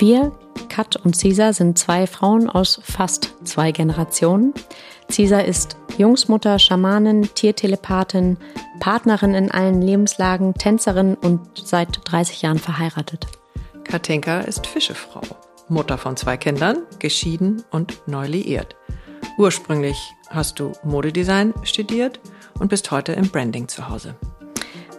wir, Kat und Cesar, sind zwei Frauen aus fast zwei Generationen. Cesar ist Jungsmutter, Schamanin, Tiertelepathin, Partnerin in allen Lebenslagen, Tänzerin und seit 30 Jahren verheiratet. Katinka ist Fischefrau, Mutter von zwei Kindern, geschieden und neu liiert. Ursprünglich hast du Modedesign studiert und bist heute im Branding zu Hause.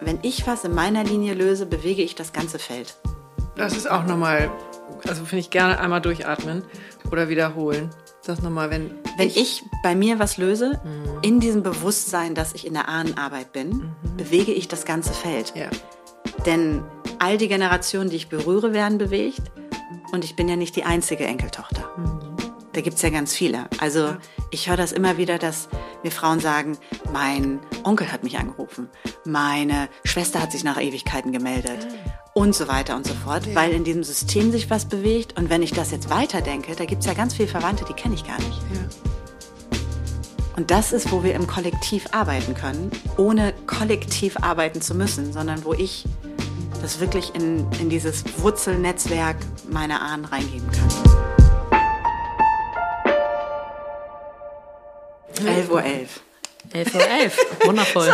wenn ich was in meiner Linie löse, bewege ich das ganze Feld. Das ist auch nochmal, also finde ich gerne einmal durchatmen oder wiederholen. Das nochmal, wenn. Wenn ich, ich bei mir was löse, mhm. in diesem Bewusstsein, dass ich in der Ahnenarbeit bin, mhm. bewege ich das ganze Feld. Ja. Denn all die Generationen, die ich berühre, werden bewegt. Und ich bin ja nicht die einzige Enkeltochter. Mhm. Da gibt es ja ganz viele. Also ich höre das immer wieder, dass mir Frauen sagen, mein Onkel hat mich angerufen, meine Schwester hat sich nach Ewigkeiten gemeldet und so weiter und so fort, ja. weil in diesem System sich was bewegt. Und wenn ich das jetzt weiterdenke, da gibt es ja ganz viele Verwandte, die kenne ich gar nicht. Ja. Und das ist, wo wir im Kollektiv arbeiten können, ohne kollektiv arbeiten zu müssen, sondern wo ich das wirklich in, in dieses Wurzelnetzwerk meiner Ahnen reingeben kann. 11.11 Uhr. 11.11 Uhr, 11. wundervoll.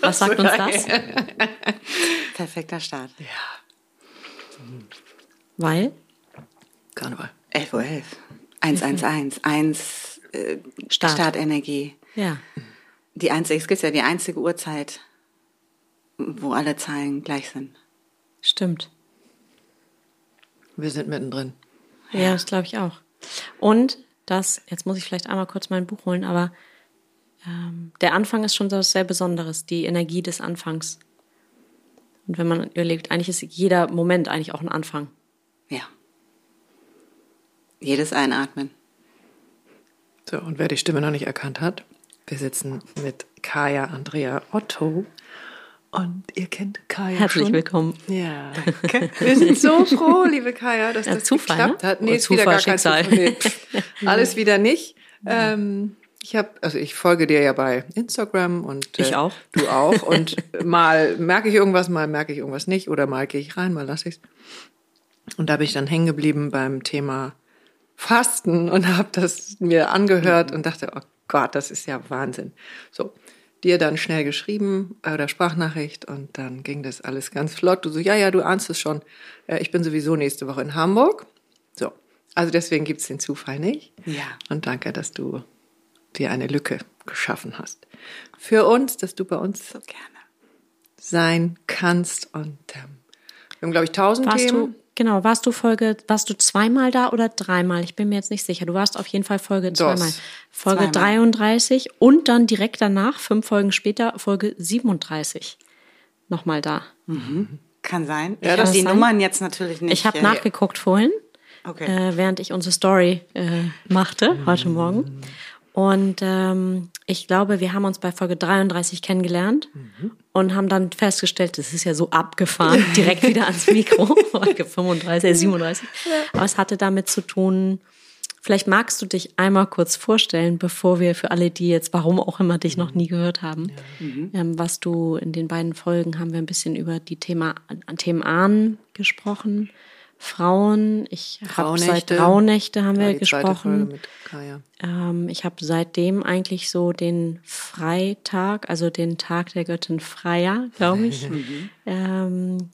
Was sagt uns das? Perfekter Start. Ja. Weil? Karneval. 11.11 Uhr. 11. 111. 1 äh, Start. Startenergie. Ja. Die einzige, es gibt ja die einzige Uhrzeit, wo alle Zahlen gleich sind. Stimmt. Wir sind mittendrin. Ja, das glaube ich auch. Und das, jetzt muss ich vielleicht einmal kurz mein Buch holen, aber ähm, der Anfang ist schon so was sehr Besonderes, die Energie des Anfangs. Und wenn man überlegt, eigentlich ist jeder Moment eigentlich auch ein Anfang. Ja. Jedes Einatmen. So, und wer die Stimme noch nicht erkannt hat, wir sitzen mit Kaya Andrea Otto und ihr kennt Kaya Herzlich schon? willkommen. Ja, danke. Wir sind so froh, liebe Kaya, dass ja, das Zufall, geklappt ne? hat. Nee, ist wieder gar kein Zufall. Nee. Alles wieder nicht. Ähm, ich habe, also ich folge dir ja bei Instagram und äh, ich auch. Du auch. Und mal merke ich irgendwas, mal merke ich irgendwas nicht oder mal gehe ich rein, mal lasse ich's. Und da bin ich dann hängen geblieben beim Thema Fasten und habe das mir angehört und dachte, oh Gott, das ist ja Wahnsinn. So, dir dann schnell geschrieben äh, oder Sprachnachricht und dann ging das alles ganz flott. Du so, ja, ja, du ahnst es schon. Äh, ich bin sowieso nächste Woche in Hamburg. So, also deswegen gibt's den Zufall nicht. Ja. Und danke, dass du dir eine Lücke geschaffen hast. Für uns, dass du bei uns so gerne sein kannst und ähm, wir haben, glaube ich, tausend Warst Themen. Genau, warst du Folge, warst du zweimal da oder dreimal? Ich bin mir jetzt nicht sicher. Du warst auf jeden Fall Folge zweimal. Folge Zweimal. 33 und dann direkt danach, fünf Folgen später, Folge 37. Nochmal da. Kann sein. Ja, ich das habe die sein. Nummern jetzt natürlich nicht. Ich habe äh, nachgeguckt vorhin, Okay. äh, während ich unsere Story äh, machte heute Morgen. Und ähm, ich glaube, wir haben uns bei Folge 33 kennengelernt und haben dann festgestellt, das ist ja so abgefahren, direkt wieder ans Mikro, Folge 35, äh, 37. Aber es hatte damit zu tun, vielleicht magst du dich einmal kurz vorstellen, bevor wir für alle, die jetzt, warum auch immer, dich noch nie gehört haben, ähm, was du in den beiden Folgen haben wir ein bisschen über die Thema, Themen Ahnen gesprochen. Frauen, ich habe seit. Rauhnächte haben wir Ja, zweite gesprochen. Ähm, ich habe seitdem eigentlich so den Freitag, also den Tag der Göttin Freya, glaube ich. ähm,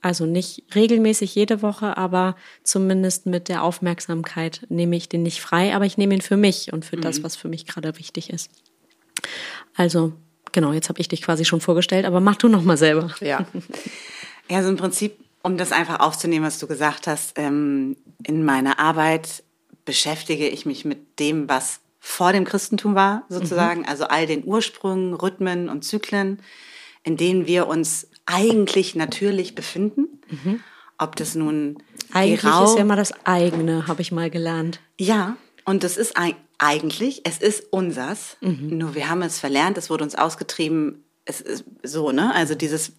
also nicht regelmäßig jede Woche, aber zumindest mit der Aufmerksamkeit nehme ich den nicht frei, aber ich nehme ihn für mich und für das, was für mich gerade wichtig ist. Also genau, jetzt habe ich dich quasi schon vorgestellt, aber mach du noch mal selber. Ja. Ja, so im Prinzip, um das einfach aufzunehmen, was du gesagt hast, ähm, in meiner Arbeit beschäftige ich mich mit dem, was vor dem Christentum war, sozusagen, Mhm. also all den Ursprüngen, Rhythmen und Zyklen, in denen wir uns eigentlich natürlich befinden. Ob das nun Mhm. Eigentlich Rau ist ja immer das eigene, habe ich mal gelernt. ja, und das ist eig- eigentlich, es ist unsers, Mhm. nur wir haben es verlernt, es wurde uns ausgetrieben, es ist so, ne? Also dieses,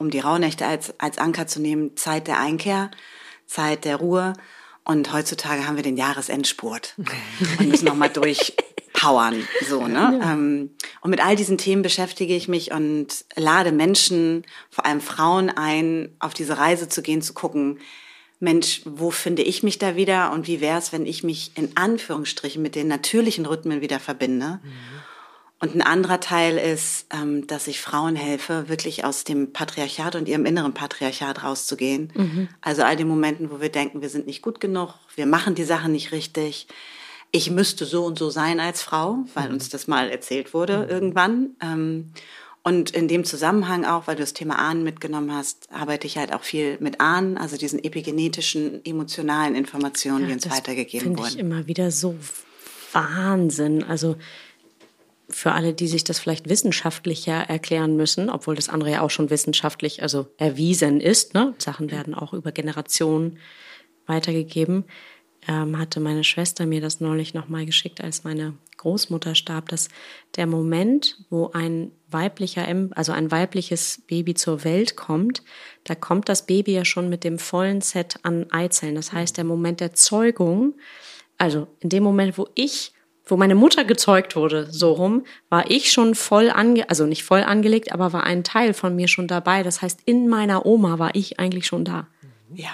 um die Rauhnächte als, als Anker zu nehmen, Zeit der Einkehr, Zeit der Ruhe. Und heutzutage haben wir den Jahresendspurt und müssen nochmal durchpowern, so, ne? Ähm, Und mit all diesen Themen beschäftige ich mich und lade Menschen, vor allem Frauen ein, auf diese Reise zu gehen, zu gucken, Mensch, wo finde ich mich da wieder und wie wäre es, wenn ich mich in Anführungsstrichen mit den natürlichen Rhythmen wieder verbinde? Und ein anderer Teil ist, ähm, dass ich Frauen helfe, wirklich aus dem Patriarchat und ihrem inneren Patriarchat rauszugehen. Also all den Momenten, wo wir denken, wir sind nicht gut genug, wir machen die Sachen nicht richtig. Ich müsste so und so sein als Frau, weil uns das mal erzählt wurde irgendwann. Ähm, und in dem Zusammenhang auch, weil du das Thema Ahnen mitgenommen hast, arbeite ich halt auch viel mit Ahnen, also diesen epigenetischen, emotionalen Informationen, die uns das weitergegeben Finde wurden. ich immer wieder so Wahnsinn. Also für alle, die sich das vielleicht wissenschaftlicher erklären müssen, obwohl das andere ja auch schon wissenschaftlich, also erwiesen ist, ne? Sachen werden auch über Generationen weitergegeben, ähm, hatte meine Schwester mir das neulich nochmal geschickt, als meine Großmutter starb, dass der Moment, wo ein weiblicher, also ein weibliches Baby zur Welt kommt, da kommt das Baby ja schon mit dem vollen Set an Eizellen. Das heißt, der Moment der Zeugung, also in dem Moment, wo ich, wo meine Mutter gezeugt wurde, so rum, war ich schon voll ange, also nicht voll angelegt, aber war ein Teil von mir schon dabei. Das heißt, in meiner Oma war ich eigentlich schon da. Ja.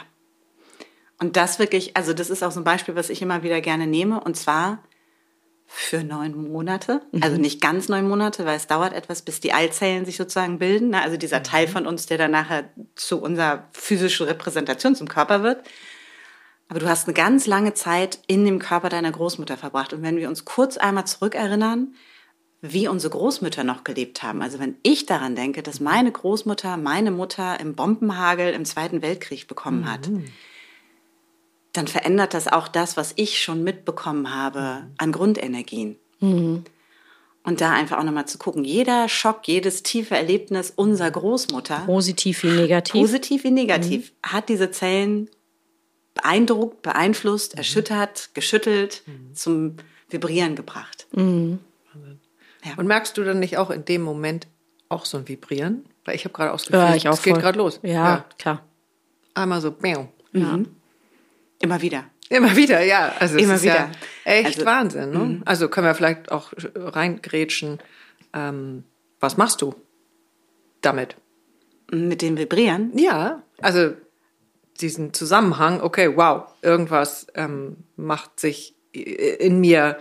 Und das wirklich, also das ist auch so ein Beispiel, was ich immer wieder gerne nehme, und zwar für neun Monate. Also nicht ganz neun Monate, weil es dauert etwas, bis die Eizellen sich sozusagen bilden. ne? Also dieser Teil von uns, der dann nachher zu unserer physischen Repräsentation zum Körper wird. Aber du hast eine ganz lange Zeit in dem Körper deiner Großmutter verbracht. Und wenn wir uns kurz einmal zurückerinnern, wie unsere Großmütter noch gelebt haben. Also wenn ich daran denke, dass meine Großmutter meine Mutter im Bombenhagel im Zweiten Weltkrieg bekommen hat, dann verändert das auch das, was ich schon mitbekommen habe an Grundenergien. Und da einfach auch nochmal zu gucken, jeder Schock, jedes tiefe Erlebnis unserer Großmutter, Positiv wie negativ. positiv wie negativ, hat diese Zellen beeindruckt, beeinflusst, erschüttert, geschüttelt, zum Vibrieren gebracht. Und merkst du dann nicht auch in dem Moment auch so ein Vibrieren? Weil ich habe gerade auch das Gefühl, Ja, ich auch es geht gerade los. Ja, klar. Einmal so, miau. Immer wieder. Immer wieder, ja. Also es Immer ja wieder. echt Also, Wahnsinn. Ne? Also können wir vielleicht auch reingrätschen. Ähm, was machst du damit? Mit dem Vibrieren. Ja, also diesen Zusammenhang, okay, wow, irgendwas ähm, macht sich in mir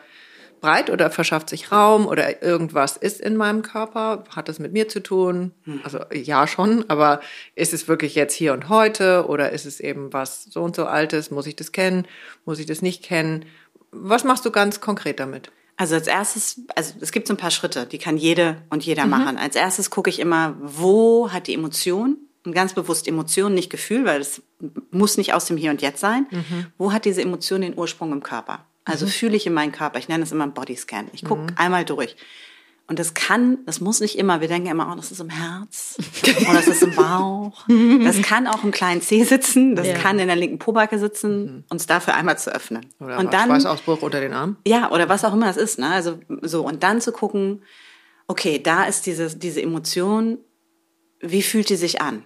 breit oder verschafft sich Raum oder irgendwas ist in meinem Körper, hat das mit mir zu tun? Also ja schon, aber ist es wirklich jetzt hier und heute oder ist es eben was so und so altes? Muss ich das kennen? Muss ich das nicht kennen? Was machst du ganz konkret damit? Also als erstes, also es gibt so ein paar Schritte, die kann jede und jeder machen. Als erstes gucke ich immer, wo hat die Emotion und ganz bewusst Emotion, nicht Gefühl, weil es muss nicht aus dem Hier und Jetzt sein. Mhm. Wo hat diese Emotion den Ursprung im Körper? Also mhm. fühle ich in meinen Körper. Ich nenne es immer einen Bodyscan. Ich gucke mhm. einmal durch. Und das kann, das muss nicht immer, wir denken immer, oh, das ist im Herz oder das ist im Bauch. Das kann auch im kleinen Zeh sitzen, das ja. kann in der linken Pobacke sitzen, mhm. uns dafür einmal zu öffnen. Oder und dann Schweißausbruch unter den Arm. Ja, oder was auch immer es ist. Ne? Also so, und dann zu gucken, okay, da ist diese, diese Emotion, wie fühlt die sich an?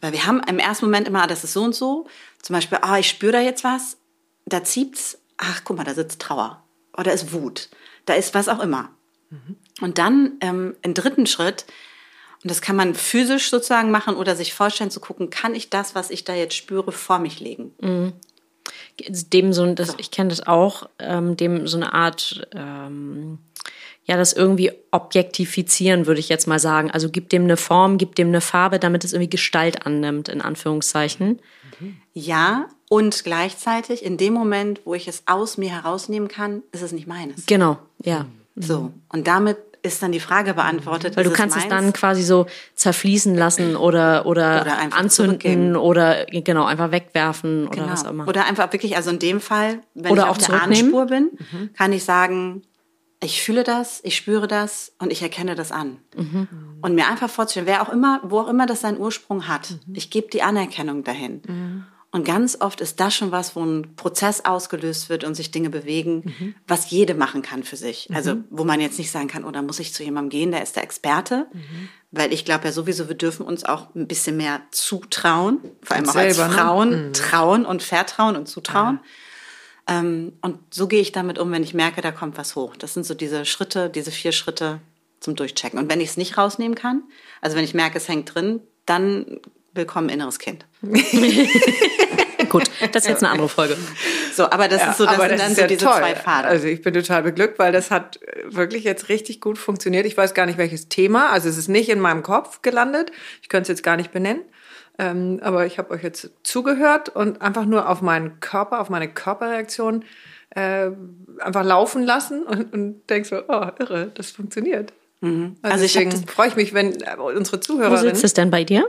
Weil wir haben im ersten Moment immer, ah, das ist so und so. Zum Beispiel, ah, ich spüre da jetzt was, da zieht's, ach, guck mal, da sitzt Trauer. Oder ist Wut. Da ist was auch immer. Mhm. Und dann ähm, im dritten Schritt, und das kann man physisch sozusagen machen oder sich vorstellen zu gucken, kann ich das, was ich da jetzt spüre, vor mich legen? Mhm. Dem so, das, so. ich kenne das auch, ähm, dem so eine Art, ähm, ja, das irgendwie objektifizieren, würde ich jetzt mal sagen. Also gibt dem eine Form, gibt dem eine Farbe, damit es irgendwie Gestalt annimmt, in Anführungszeichen. Ja, und gleichzeitig in dem Moment, wo ich es aus mir herausnehmen kann, ist es nicht meines. Genau, ja. So. Und damit ist dann die Frage beantwortet. Weil du kannst es, es, dann quasi so zerfließen lassen oder, oder, oder anzünden oder genau, einfach wegwerfen oder genau. was auch immer. Oder einfach wirklich, also in dem Fall, wenn oder ich auf der Ahnenspur bin, mhm. kann ich sagen, ich fühle das, ich spüre das und ich erkenne das an. Mhm. Und mir einfach vorzustellen, wer auch immer, wo auch immer das seinen Ursprung hat, mhm. ich gebe die Anerkennung dahin. Mhm. Und ganz oft ist das schon was, wo ein Prozess ausgelöst wird und sich Dinge bewegen, mhm. was jede machen kann für sich. Mhm. Also wo man jetzt nicht sagen kann, oh, da muss ich zu jemandem gehen, der ist der Experte. Mhm. Weil ich glaube ja sowieso, wir dürfen uns auch ein bisschen mehr zutrauen, vor allem auch selber, als ne? Frauen, ne? trauen und vertrauen und zutrauen. Ah. Ähm, und so gehe ich damit um, wenn ich merke, da kommt was hoch. Das sind so diese Schritte, diese vier Schritte zum Durchchecken. Und wenn ich es nicht rausnehmen kann, also wenn ich merke, es hängt drin, dann willkommen inneres Kind. Gut, das ist jetzt eine andere Folge. So, aber das ja, ist so, das sind dann so ja diese toll. zwei Pfade. Also ich bin total beglückt, weil das hat wirklich jetzt richtig gut funktioniert. Ich weiß gar nicht, welches Thema. Also es ist nicht in meinem Kopf gelandet. Ich könnte es jetzt gar nicht benennen. Ähm, aber ich habe euch jetzt zugehört und einfach nur auf meinen Körper, auf meine Körperreaktion äh, einfach laufen lassen und, und denk so, oh, irre, das funktioniert. Mhm. Also, also deswegen freue ich mich, wenn äh, unsere Zuhörer. Wo sitzt es denn bei dir?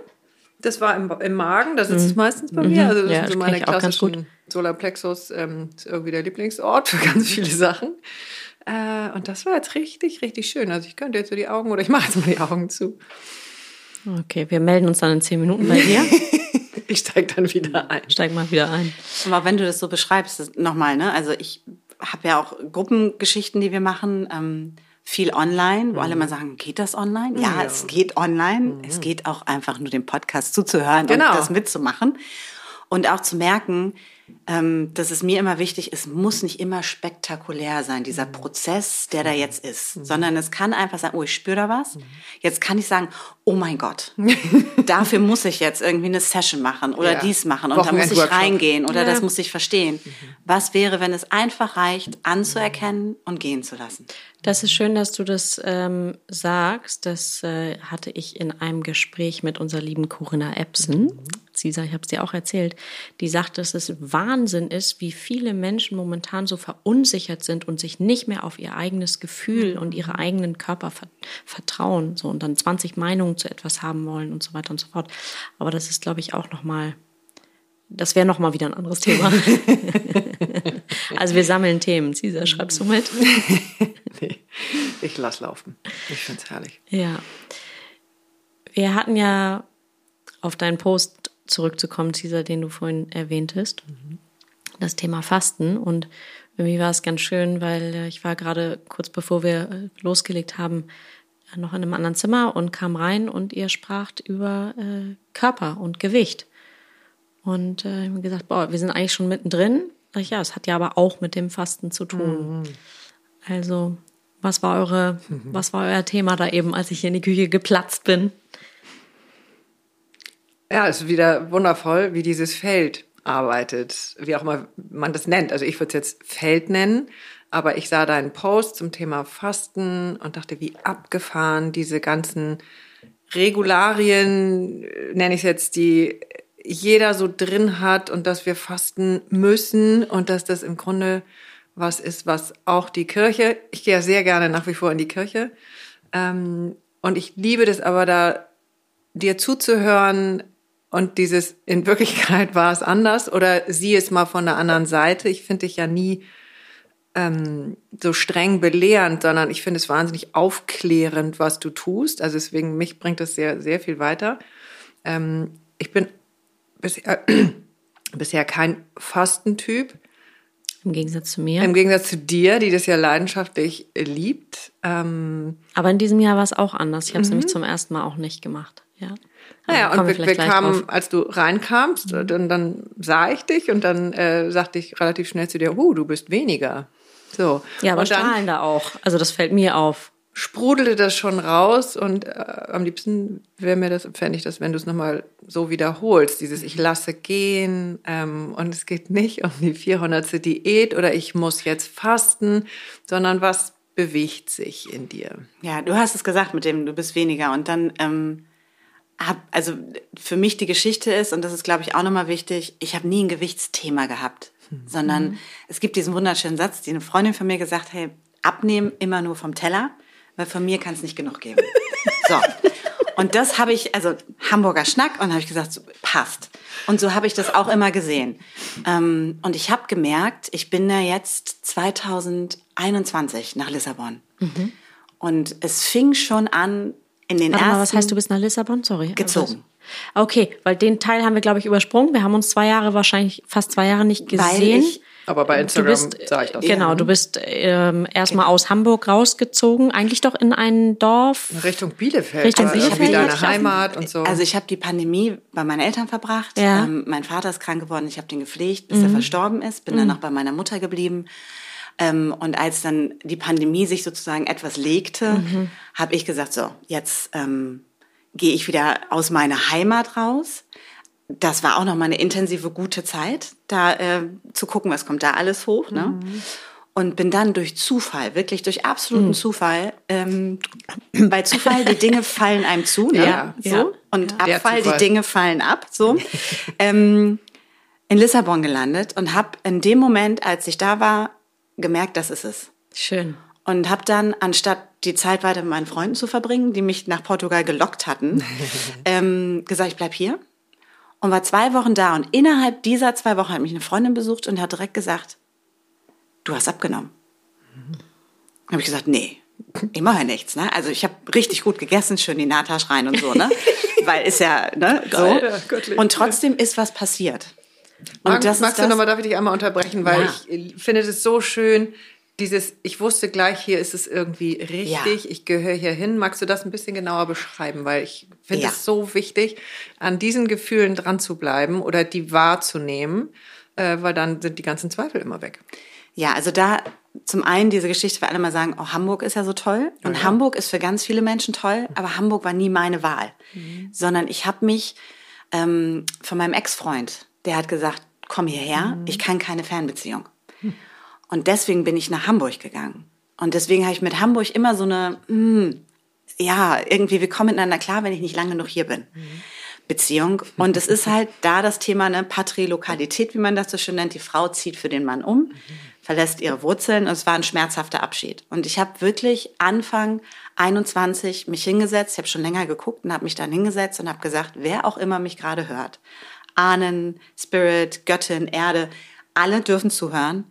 Das war im, im Magen, das ist mhm. es meistens bei mir. Also das ja, sind so meine klassischen Solarplexus, ähm, ist irgendwie der Lieblingsort für ganz viele Sachen. Äh, und das war jetzt richtig, richtig schön. Also ich könnte jetzt so die Augen oder ich mache jetzt mal die Augen zu. Okay, wir melden uns dann in zehn Minuten bei dir. ich steige dann wieder ein. Steig mal wieder ein. Aber wenn du das so beschreibst, nochmal, ne? Also ich habe ja auch Gruppengeschichten, die wir machen. Ähm, viel online, wo mhm. alle mal sagen, geht das online? Ja, ja. es geht online. Mhm. Es geht auch einfach nur dem Podcast zuzuhören genau. und das mitzumachen. Und auch zu merken, ähm, dass es mir immer wichtig ist, muss nicht immer spektakulär sein, dieser mhm. Prozess, der da jetzt ist, mhm. sondern es kann einfach sein, oh, ich spüre da was. Mhm. Jetzt kann ich sagen, oh mein Gott, dafür muss ich jetzt irgendwie eine Session machen oder ja. dies machen und da muss ich reingehen oder ja. das muss ich verstehen. Mhm. Was wäre, wenn es einfach reicht, anzuerkennen und gehen zu lassen? Das ist schön, dass du das ähm, sagst. Das äh, hatte ich in einem Gespräch mit unserer lieben Corinna Epson. Mhm. Cesar, ich habe es dir auch erzählt. Die sagt, dass es Wahnsinn ist, wie viele Menschen momentan so verunsichert sind und sich nicht mehr auf ihr eigenes Gefühl und ihre eigenen Körper vertrauen. So und dann 20 Meinungen zu etwas haben wollen und so weiter und so fort. Aber das ist, glaube ich, auch nochmal das wäre nochmal wieder ein anderes Thema. also wir sammeln Themen. Cesar, schreibst du mit? nee, ich lass laufen. Ich finde es herrlich. Ja. Wir hatten ja auf deinen Post zurückzukommen, Cesar, den du vorhin erwähntest, mhm. das Thema Fasten. Und irgendwie war es ganz schön, weil äh, ich war gerade kurz bevor wir äh, losgelegt haben, noch in einem anderen Zimmer und kam rein und ihr spracht über äh, Körper und Gewicht. Und äh, ich habe gesagt, boah, wir sind eigentlich schon mittendrin. Ich, ja, es hat ja aber auch mit dem Fasten zu tun. Mhm. Also, was war eure, mhm. was war euer Thema da eben, als ich hier in die Küche geplatzt bin? Ja, es ist wieder wundervoll, wie dieses Feld arbeitet, wie auch immer man das nennt. Also ich würde es jetzt Feld nennen, aber ich sah deinen Post zum Thema Fasten und dachte, wie abgefahren diese ganzen Regularien, nenne ich es jetzt, die jeder so drin hat und dass wir fasten müssen und dass das im Grunde was ist, was auch die Kirche, ich gehe ja sehr gerne nach wie vor in die Kirche ähm, und ich liebe das aber da, dir zuzuhören, und dieses, in Wirklichkeit war es anders oder sieh es mal von der anderen Seite. Ich finde dich ja nie ähm, so streng belehrend, sondern ich finde es wahnsinnig aufklärend, was du tust. Also deswegen, mich bringt das sehr, sehr viel weiter. Ähm, ich bin bisher, bisher kein Fastentyp. Im Gegensatz zu mir. Im Gegensatz zu dir, die das ja leidenschaftlich liebt. Ähm, Aber in diesem Jahr war es auch anders. Ich habe es nämlich zum ersten Mal auch nicht gemacht. Ja. Naja, und wir, wir kamen, als du reinkamst, mhm. dann, dann sah ich dich und dann äh, sagte ich relativ schnell zu dir, oh, du bist weniger. So. Ja, aber und dann strahlender auch. Also das fällt mir auf. Sprudelte das schon raus und äh, am liebsten wäre mir das, fände ich das, wenn du es nochmal so wiederholst. Dieses Ich lasse gehen ähm, und es geht nicht um die 400. Diät oder ich muss jetzt fasten, sondern was bewegt sich in dir? Ja, du hast es gesagt mit dem, du bist weniger und dann ähm, hab, also für mich die Geschichte ist, und das ist, glaube ich, auch nochmal wichtig, ich habe nie ein Gewichtsthema gehabt, mhm. sondern es gibt diesen wunderschönen Satz, die eine Freundin von mir gesagt hat, hey, abnehmen immer nur vom Teller, weil von mir kann es nicht genug geben. so. Und das habe ich, also Hamburger Schnack, und habe ich gesagt, so, passt. Und so habe ich das auch immer gesehen. Ähm, und ich habe gemerkt, ich bin da jetzt 2021 nach Lissabon. Mhm. Und es fing schon an, in den Warte ersten. mal, was heißt, du bist nach Lissabon? Sorry. Gezogen. Okay, weil den Teil haben wir, glaube ich, übersprungen. Wir haben uns zwei Jahre, wahrscheinlich fast zwei Jahre nicht gesehen. Weil ich aber bei Instagram sah ich das. Genau, du bist ähm, erstmal aus Hamburg rausgezogen, eigentlich doch in ein Dorf. Richtung Bielefeld. Richtung war Bielefeld. Wie deine Heimat und so. Also ich habe die Pandemie bei meinen Eltern verbracht. Ja. Ähm, mein Vater ist krank geworden, ich habe den gepflegt, bis er verstorben ist. Bin dann noch bei meiner Mutter geblieben. Ähm, und als dann die Pandemie sich sozusagen etwas legte, habe ich gesagt, so, jetzt ähm, gehe ich wieder aus meiner Heimat raus. Das war auch noch mal eine intensive, gute Zeit, da äh, zu gucken, was kommt da alles hoch. Ne? Und bin dann durch Zufall, wirklich durch absoluten Zufall, ähm, bei Zufall, die Dinge fallen einem zu, ne? Ja, so. ja. Und Der Abfall, die. Dinge fallen ab, so. ähm, in Lissabon gelandet und habe in dem Moment, als ich da war, gemerkt, das ist es. Schön. Und habe dann, anstatt die Zeit weiter mit meinen Freunden zu verbringen, die mich nach Portugal gelockt hatten, ähm, gesagt, ich bleib hier. Und war zwei Wochen da. Und innerhalb dieser zwei Wochen hat mich eine Freundin besucht und hat direkt gesagt, du hast abgenommen. Dann habe ich gesagt, nee, ich mache ja nichts. Ne? Also ich habe richtig gut gegessen, schön die Natasch rein und so. Ne? Weil ist ja ne, ja, so. göttlich. Und trotzdem ist was passiert. Und Mag, das magst du nochmal, darf ich dich einmal unterbrechen, weil Ja. ich äh, finde das so schön, dieses, ich wusste gleich, hier ist es irgendwie richtig, Ja. ich gehöre hier hin. Magst du das ein bisschen genauer beschreiben? Weil ich finde Ja. es so wichtig, an diesen Gefühlen dran zu bleiben oder die wahrzunehmen, äh, weil dann sind die ganzen Zweifel immer weg. Ja, also da zum einen diese Geschichte, weil alle mal sagen, oh, Hamburg ist ja so toll. Und Hamburg ist für ganz viele Menschen toll, aber Hamburg war nie meine Wahl. Sondern ich habe mich ähm, von meinem Ex-Freund, der hat gesagt, komm hierher, ich kann keine Fernbeziehung. Und deswegen bin ich nach Hamburg gegangen. Und deswegen habe ich mit Hamburg immer so eine, mm, ja, irgendwie, wir kommen miteinander klar, wenn ich nicht lange genug hier bin. Beziehung. Und es ist halt da das Thema ne, Patrilokalität, wie man das so schön nennt. Die Frau zieht für den Mann um, verlässt ihre Wurzeln und es war ein schmerzhafter Abschied. Und ich habe wirklich Anfang 21 mich hingesetzt, ich habe schon länger geguckt und habe mich dann hingesetzt und habe gesagt, wer auch immer mich gerade hört, Ahnen, Spirit, Göttin, Erde, alle dürfen zuhören.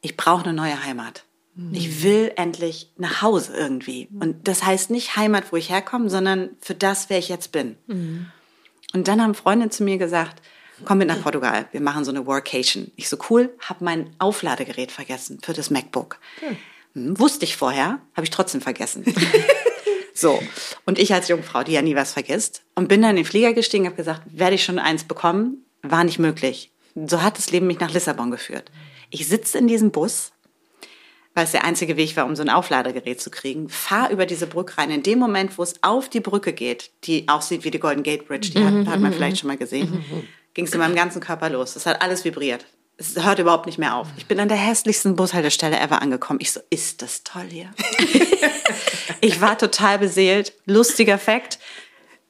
Ich brauche eine neue Heimat. Ich will endlich nach Hause irgendwie. Und das heißt nicht Heimat, wo ich herkomme, sondern für das, wer ich jetzt bin. Und dann haben Freunde zu mir gesagt, komm mit nach Portugal, wir machen so eine Workation. Ich so, cool, habe mein Aufladegerät vergessen für das MacBook. Hm, wusste ich vorher, habe ich trotzdem vergessen. so, und ich als Jungfrau, die ja nie was vergisst, und bin dann in den Flieger gestiegen, habe gesagt, werde ich schon eins bekommen? War nicht möglich. So hat das Leben mich nach Lissabon geführt. Ich sitze in diesem Bus, weil es der einzige Weg war, um so ein Aufladegerät zu kriegen, fahr über diese Brücke rein. In dem Moment, wo es auf die Brücke geht, die aussieht wie die Golden Gate Bridge, die hat, hat man vielleicht schon mal gesehen, ging es in meinem ganzen Körper los. Es hat alles vibriert. Es hört überhaupt nicht mehr auf. Ich bin an der hässlichsten Bushaltestelle ever angekommen. Ich so, ist das toll hier? ich war total beseelt. Lustiger Fakt.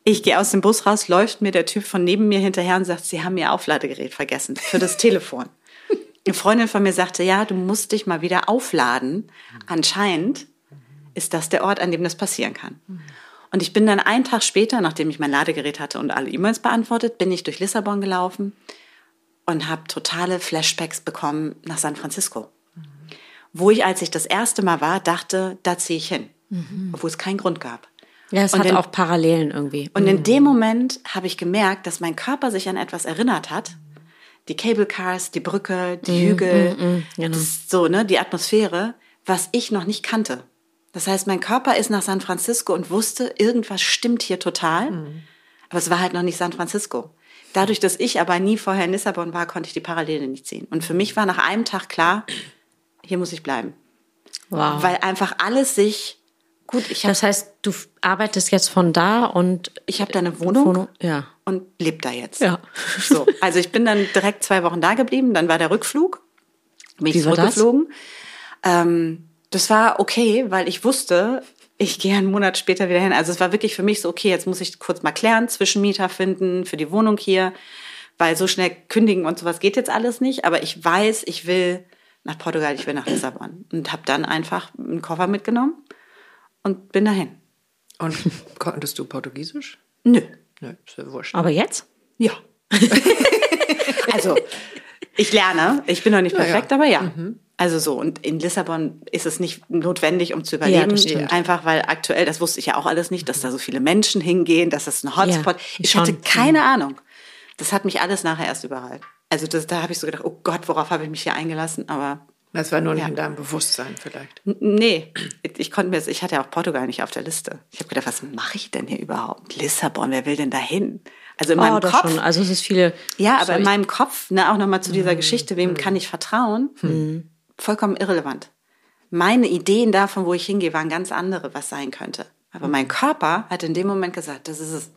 Ich gehe aus dem Bus raus, läuft mir der Typ von neben mir hinterher und sagt, Sie haben Ihr Aufladegerät vergessen für das Telefon. Eine Freundin von mir sagte, ja, du musst dich mal wieder aufladen. Anscheinend ist das der Ort, an dem das passieren kann. Und ich bin dann einen Tag später, nachdem ich mein Ladegerät hatte und alle E-Mails beantwortet, bin ich durch Lissabon gelaufen und habe totale Flashbacks bekommen nach San Francisco. Mhm. Wo ich, als ich das erste Mal war, dachte, da ziehe ich hin. Mhm. Obwohl es keinen Grund gab. Ja, es und hat in, auch Parallelen irgendwie. Und in mhm. dem Moment habe ich gemerkt, dass mein Körper sich an etwas erinnert hat. Die Cable Cars, die Brücke, die mhm, Hügel, mhm, genau. so, ne, die Atmosphäre, was ich noch nicht kannte. Das heißt, mein Körper ist nach San Francisco und wusste, irgendwas stimmt hier total. Mhm. Aber es war halt noch nicht San Francisco. Dadurch, dass ich aber nie vorher in Lissabon war, konnte ich die Parallele nicht ziehen. Und für mich war nach einem Tag klar, hier muss ich bleiben. Wow. Weil einfach alles sich gut. Ich hab, das heißt, du arbeitest jetzt von da und ich habe da eine Wohnung, Wohnung ja. und lebe da jetzt. Ja. So, also ich bin dann direkt zwei Wochen da geblieben. Dann war der Rückflug. Bin ich Wie zurückgeflogen. Das? Ähm, das war okay, weil ich wusste, ich gehe einen Monat später wieder hin. Also es war wirklich für mich so, okay, jetzt muss ich kurz mal klären, Zwischenmieter finden für die Wohnung hier, weil so schnell kündigen und sowas geht jetzt alles nicht. Aber ich weiß, ich will nach Portugal, ich will nach Lissabon und habe dann einfach einen Koffer mitgenommen und bin dahin. Und konntest du Portugiesisch? Nö. Nö, ist ja wurscht. Aber jetzt? Ja. also, ich lerne. Ich bin noch nicht perfekt, ja, ja. aber ja. Mhm. Also so, und in Lissabon ist es nicht notwendig, um zu überleben. Ja, einfach weil aktuell, das wusste ich ja auch alles nicht, dass da so viele Menschen hingehen, dass das ein Hotspot. Ja, ich hatte keine Ahnung. Das hat mich alles nachher erst überrascht. Also das, da habe ich so gedacht, oh Gott, worauf habe ich mich hier eingelassen? Aber das war nur nicht ja. in deinem Bewusstsein vielleicht. Nee, ich konnte mir, ich hatte ja auch Portugal nicht auf der Liste. Ich habe gedacht, was mache ich denn hier überhaupt? Lissabon, wer will denn da hin? Also in oh, meinem Kopf. Schon. Also es ist viele. Ja, aber in meinem Kopf, ne, auch nochmal zu dieser mhm. Geschichte, wem mhm. kann ich vertrauen? Mhm. Vollkommen irrelevant. Meine Ideen davon, wo ich hingehe, waren ganz andere, was sein könnte. Aber mein Körper hat in dem Moment gesagt, das ist es.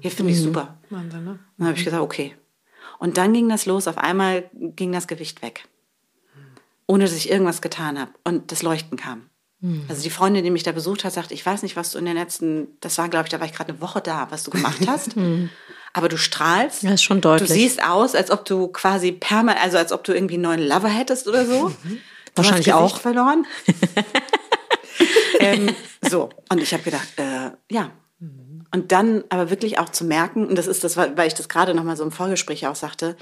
Hier finde ich mhm. super. Wahnsinn, ne? Dann habe ich gesagt, okay. Und dann ging das los. Auf einmal ging das Gewicht weg ohne dass ich irgendwas getan habe. Und das Leuchten kam. Mhm. Also die Freundin, die mich da besucht hat, sagt, ich weiß nicht, was du in den letzten, das war, glaube ich, da war ich gerade eine Woche da, was du gemacht hast. Mhm. Aber du strahlst. Das ist schon deutlich. Du siehst aus, als ob du quasi permanent, also als ob du irgendwie einen neuen Lover hättest oder so. Mhm. Wahrscheinlich auch verloren. ähm, so, und ich habe gedacht, äh, ja. Mhm. Und dann aber wirklich auch zu merken, und das ist das, weil ich das gerade noch mal so im Vorgespräch auch sagte,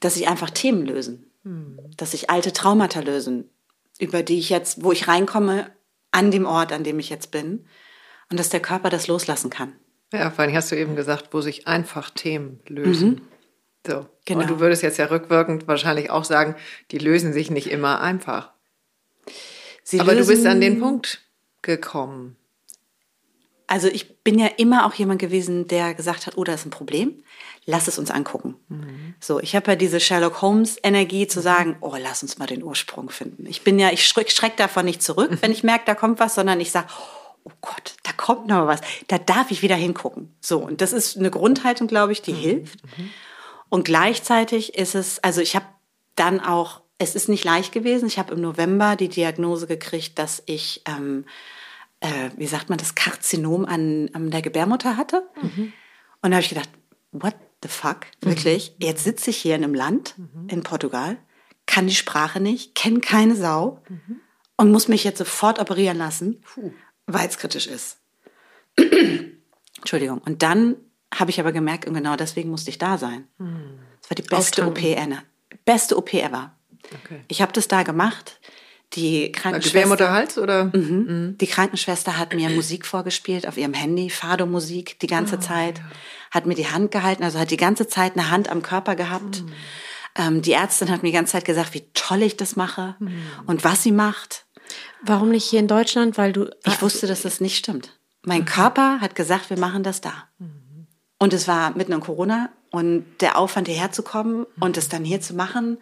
dass sich einfach Themen lösen dass sich alte Traumata lösen, über die ich jetzt, wo ich reinkomme, an dem Ort, an dem ich jetzt bin. Und dass der Körper das loslassen kann. Ja, vor allem hast du eben gesagt, wo sich einfach Themen lösen. Mhm. So. Genau. Und du würdest jetzt ja rückwirkend wahrscheinlich auch sagen, die lösen sich nicht immer einfach. Sie Aber du bist an den Punkt gekommen. Also ich bin ja immer auch jemand gewesen, der gesagt hat, oh, da ist ein Problem lass es uns angucken. Mhm. So, ich habe ja diese Sherlock Holmes Energie zu sagen, oh, lass uns mal den Ursprung finden. Ich bin ja, ich schreck, schreck davon nicht zurück, wenn ich merke, da kommt was, sondern ich sage, oh Gott, da kommt noch was. Da darf ich wieder hingucken. So, und das ist eine Grundhaltung, glaube ich, die mhm. hilft. Mhm. Und gleichzeitig ist es, also ich habe dann auch, es ist nicht leicht gewesen. Ich habe im November die Diagnose gekriegt, dass ich, ähm, äh, wie sagt man, das Karzinom an, an der Gebärmutter hatte. Mhm. Und da habe ich gedacht, what the fuck? Wirklich? Mhm. Jetzt sitze ich hier in einem Land, mhm. in Portugal, kann die Sprache nicht, kenne keine Sau und muss mich jetzt sofort operieren lassen, weil es kritisch ist. Entschuldigung. Und dann habe ich aber gemerkt, und genau deswegen musste ich da sein. Es mhm. war die beste OP, ever. Beste OP ever. Okay. Ich habe das da gemacht. Die Krankenschwester. Gebärmutterhals oder? Mhm. Mhm. Die Krankenschwester hat mir Musik vorgespielt auf ihrem Handy, Fado-Musik die ganze oh, Zeit. Ja hat mir die Hand gehalten, also hat die ganze Zeit eine Hand am Körper gehabt. Mhm. Ähm, die Ärztin hat mir die ganze Zeit gesagt, wie toll ich das mache mhm. und was sie macht. Warum nicht hier in Deutschland? Weil du. Ich wusste, dass das nicht stimmt. Mein mhm. Körper hat gesagt, wir machen das da. Mhm. Und es war mitten in Corona und der Aufwand hierher zu kommen und es dann hier zu machen.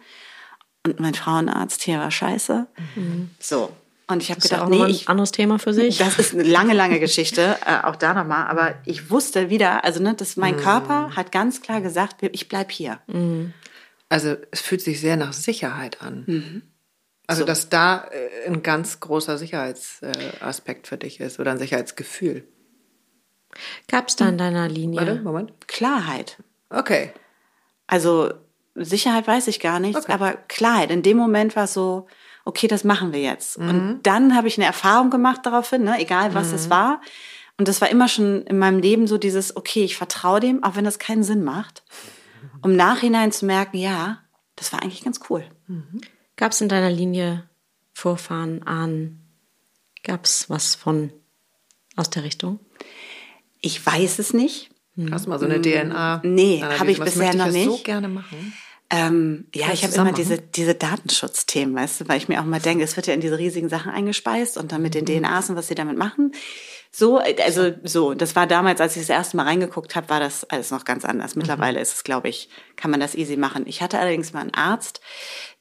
Und mein Frauenarzt hier war scheiße. Mhm. So. Und ich habe gedacht, auch nee, ein ich, anderes Thema für sich. Das ist eine lange, lange Geschichte, äh, auch da nochmal. Aber ich wusste wieder, also ne, dass mein mm. Körper hat ganz klar gesagt, ich bleib hier. Mm. Also es fühlt sich sehr nach Sicherheit an. Also so. dass da äh, ein ganz großer Sicherheitsaspekt für dich ist oder ein Sicherheitsgefühl. Gab es da in deiner Linie? Warte, Moment. Klarheit. Okay. Also Sicherheit weiß ich gar nicht, okay. aber Klarheit. In dem Moment war so, okay, das machen wir jetzt. Mhm. Und dann habe ich eine Erfahrung gemacht daraufhin, ne, egal was mhm. es war. Und das war immer schon in meinem Leben so dieses, okay, ich vertraue dem, auch wenn das keinen Sinn macht, um nachhinein zu merken, ja, das war eigentlich ganz cool. Mhm. Gab es in deiner Linie Vorfahren, Ahnen, gab es was von aus der Richtung? Ich weiß es nicht. Hast du mal so eine DNA? Nee, habe ich bisher noch nicht. so gerne machen. Ähm, ja, ich habe immer diese, diese Datenschutzthemen, weißt du, weil ich mir auch mal denke, es wird ja in diese riesigen Sachen eingespeist und dann mit den mhm. DNAs und was sie damit machen. So, also so, das war damals, als ich das erste Mal reingeguckt habe, war das alles noch ganz anders. Mittlerweile mhm. ist es, glaube ich, kann man das easy machen. Ich hatte allerdings mal einen Arzt,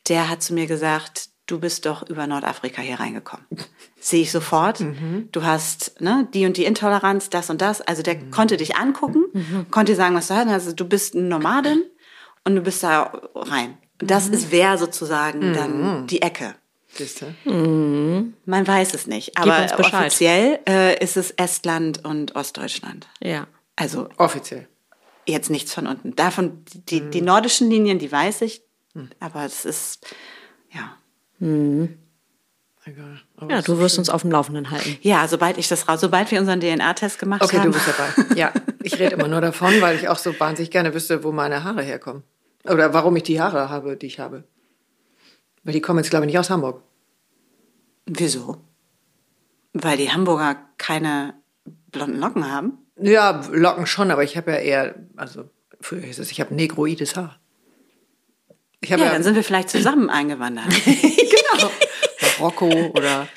der hat zu mir gesagt, du bist doch über Nordafrika hier reingekommen. Sehe ich sofort. Mhm. Du hast ne, die und die Intoleranz, das und das. Also der mhm. konnte dich angucken, mhm. konnte sagen, was du hast. Also du bist eine Nomadin und du bist da rein. Das mhm. ist wer sozusagen dann mhm. die Ecke. Mhm. Man weiß es nicht. Aber offiziell äh, ist es Estland und Ostdeutschland. Ja. Also offiziell. Jetzt nichts von unten. Davon die, mhm. die nordischen Linien, die weiß ich. Mhm. Aber es ist ja. Mhm. Egal. ja, du wirst schön. uns auf dem Laufenden halten. Ja, sobald ich das raus, sobald wir unseren DNA-Test gemacht okay, haben. Okay, du bist dabei. Ja, ich rede immer nur davon, weil ich auch so wahnsinnig gerne wüsste, wo meine Haare herkommen. Oder warum ich die Haare habe, die ich habe. Weil die kommen jetzt, glaube ich, nicht aus Hamburg. Wieso? Weil die Hamburger keine blonden Locken haben? Ja, Locken schon, aber ich habe ja eher, also früher hieß es, ich habe negroides Haar. Ja, ja, dann sind wir vielleicht zusammen eingewandert. genau. Marokko oder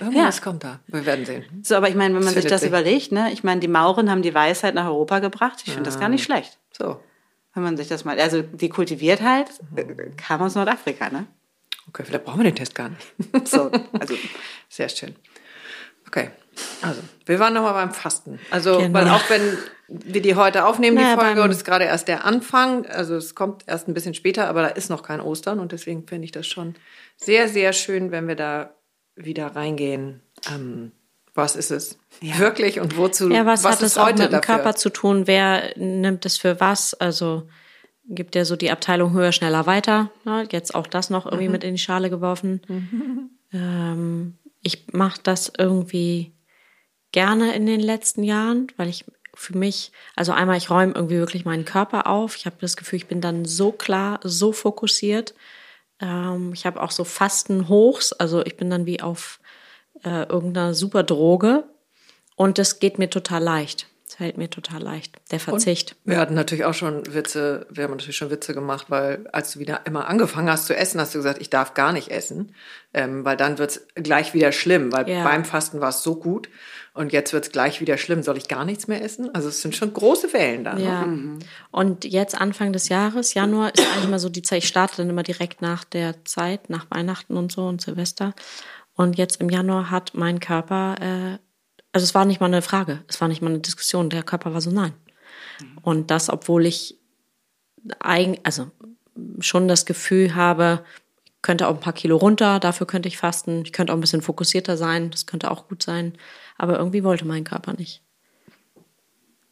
irgendwas ja. kommt da. Wir werden sehen. So, aber ich meine, wenn man das sich das sich. überlegt, ne, ich meine, die Mauren haben die Weisheit nach Europa gebracht. Ich finde das gar nicht schlecht. So. Wenn man sich das mal, also die Kultiviertheit mhm. kam aus Nordafrika, ne? Okay, vielleicht brauchen wir den Test gar nicht. so, also sehr schön. Okay, also wir waren nochmal beim Fasten. Also, genau. weil auch wenn wir die heute aufnehmen, die naja, Folge, und es ist gerade erst der Anfang, also es kommt erst ein bisschen später, aber da ist noch kein Ostern und deswegen finde ich das schon sehr, sehr schön, wenn wir da wieder reingehen. Ähm, was ist es ja. wirklich und wozu? Ja, was, was hat es auch mit dem? Körper zu tun? Wer nimmt es für was? Also gibt ja so die Abteilung höher, schneller, weiter. Ne? Jetzt auch das noch irgendwie mhm. mit in die Schale geworfen. Mhm. Ähm, ich mache das irgendwie gerne in den letzten Jahren, weil ich für mich, also einmal, ich räume irgendwie wirklich meinen Körper auf. Ich habe das Gefühl, ich bin dann so klar, so fokussiert. Ähm, ich habe auch so Fastenhochs, also ich bin dann wie auf äh, irgendeiner super Droge und das geht mir total leicht. Das fällt mir total leicht. Der Verzicht. Und wir hatten natürlich auch schon Witze, wir haben natürlich schon Witze gemacht, weil als du wieder immer angefangen hast zu essen, hast du gesagt, ich darf gar nicht essen, ähm, weil dann wird's gleich wieder schlimm, weil ja. beim Fasten war es so gut und jetzt wird's gleich wieder schlimm. Soll ich gar nichts mehr essen? Also es sind schon große Wellen da. Ne? Ja. Mhm. Und jetzt Anfang des Jahres, Januar, ist eigentlich mal so die Zeit, ich starte dann immer direkt nach der Zeit, nach Weihnachten und so und Silvester. Und jetzt im Januar hat mein Körper äh, also es war nicht mal eine Frage, es war nicht mal eine Diskussion. Der Körper war so nein. Mhm. Und das, obwohl ich eigentlich, also schon das Gefühl habe, ich könnte auch ein paar Kilo runter, dafür könnte ich fasten. Ich könnte auch ein bisschen fokussierter sein, das könnte auch gut sein. Aber irgendwie wollte mein Körper nicht.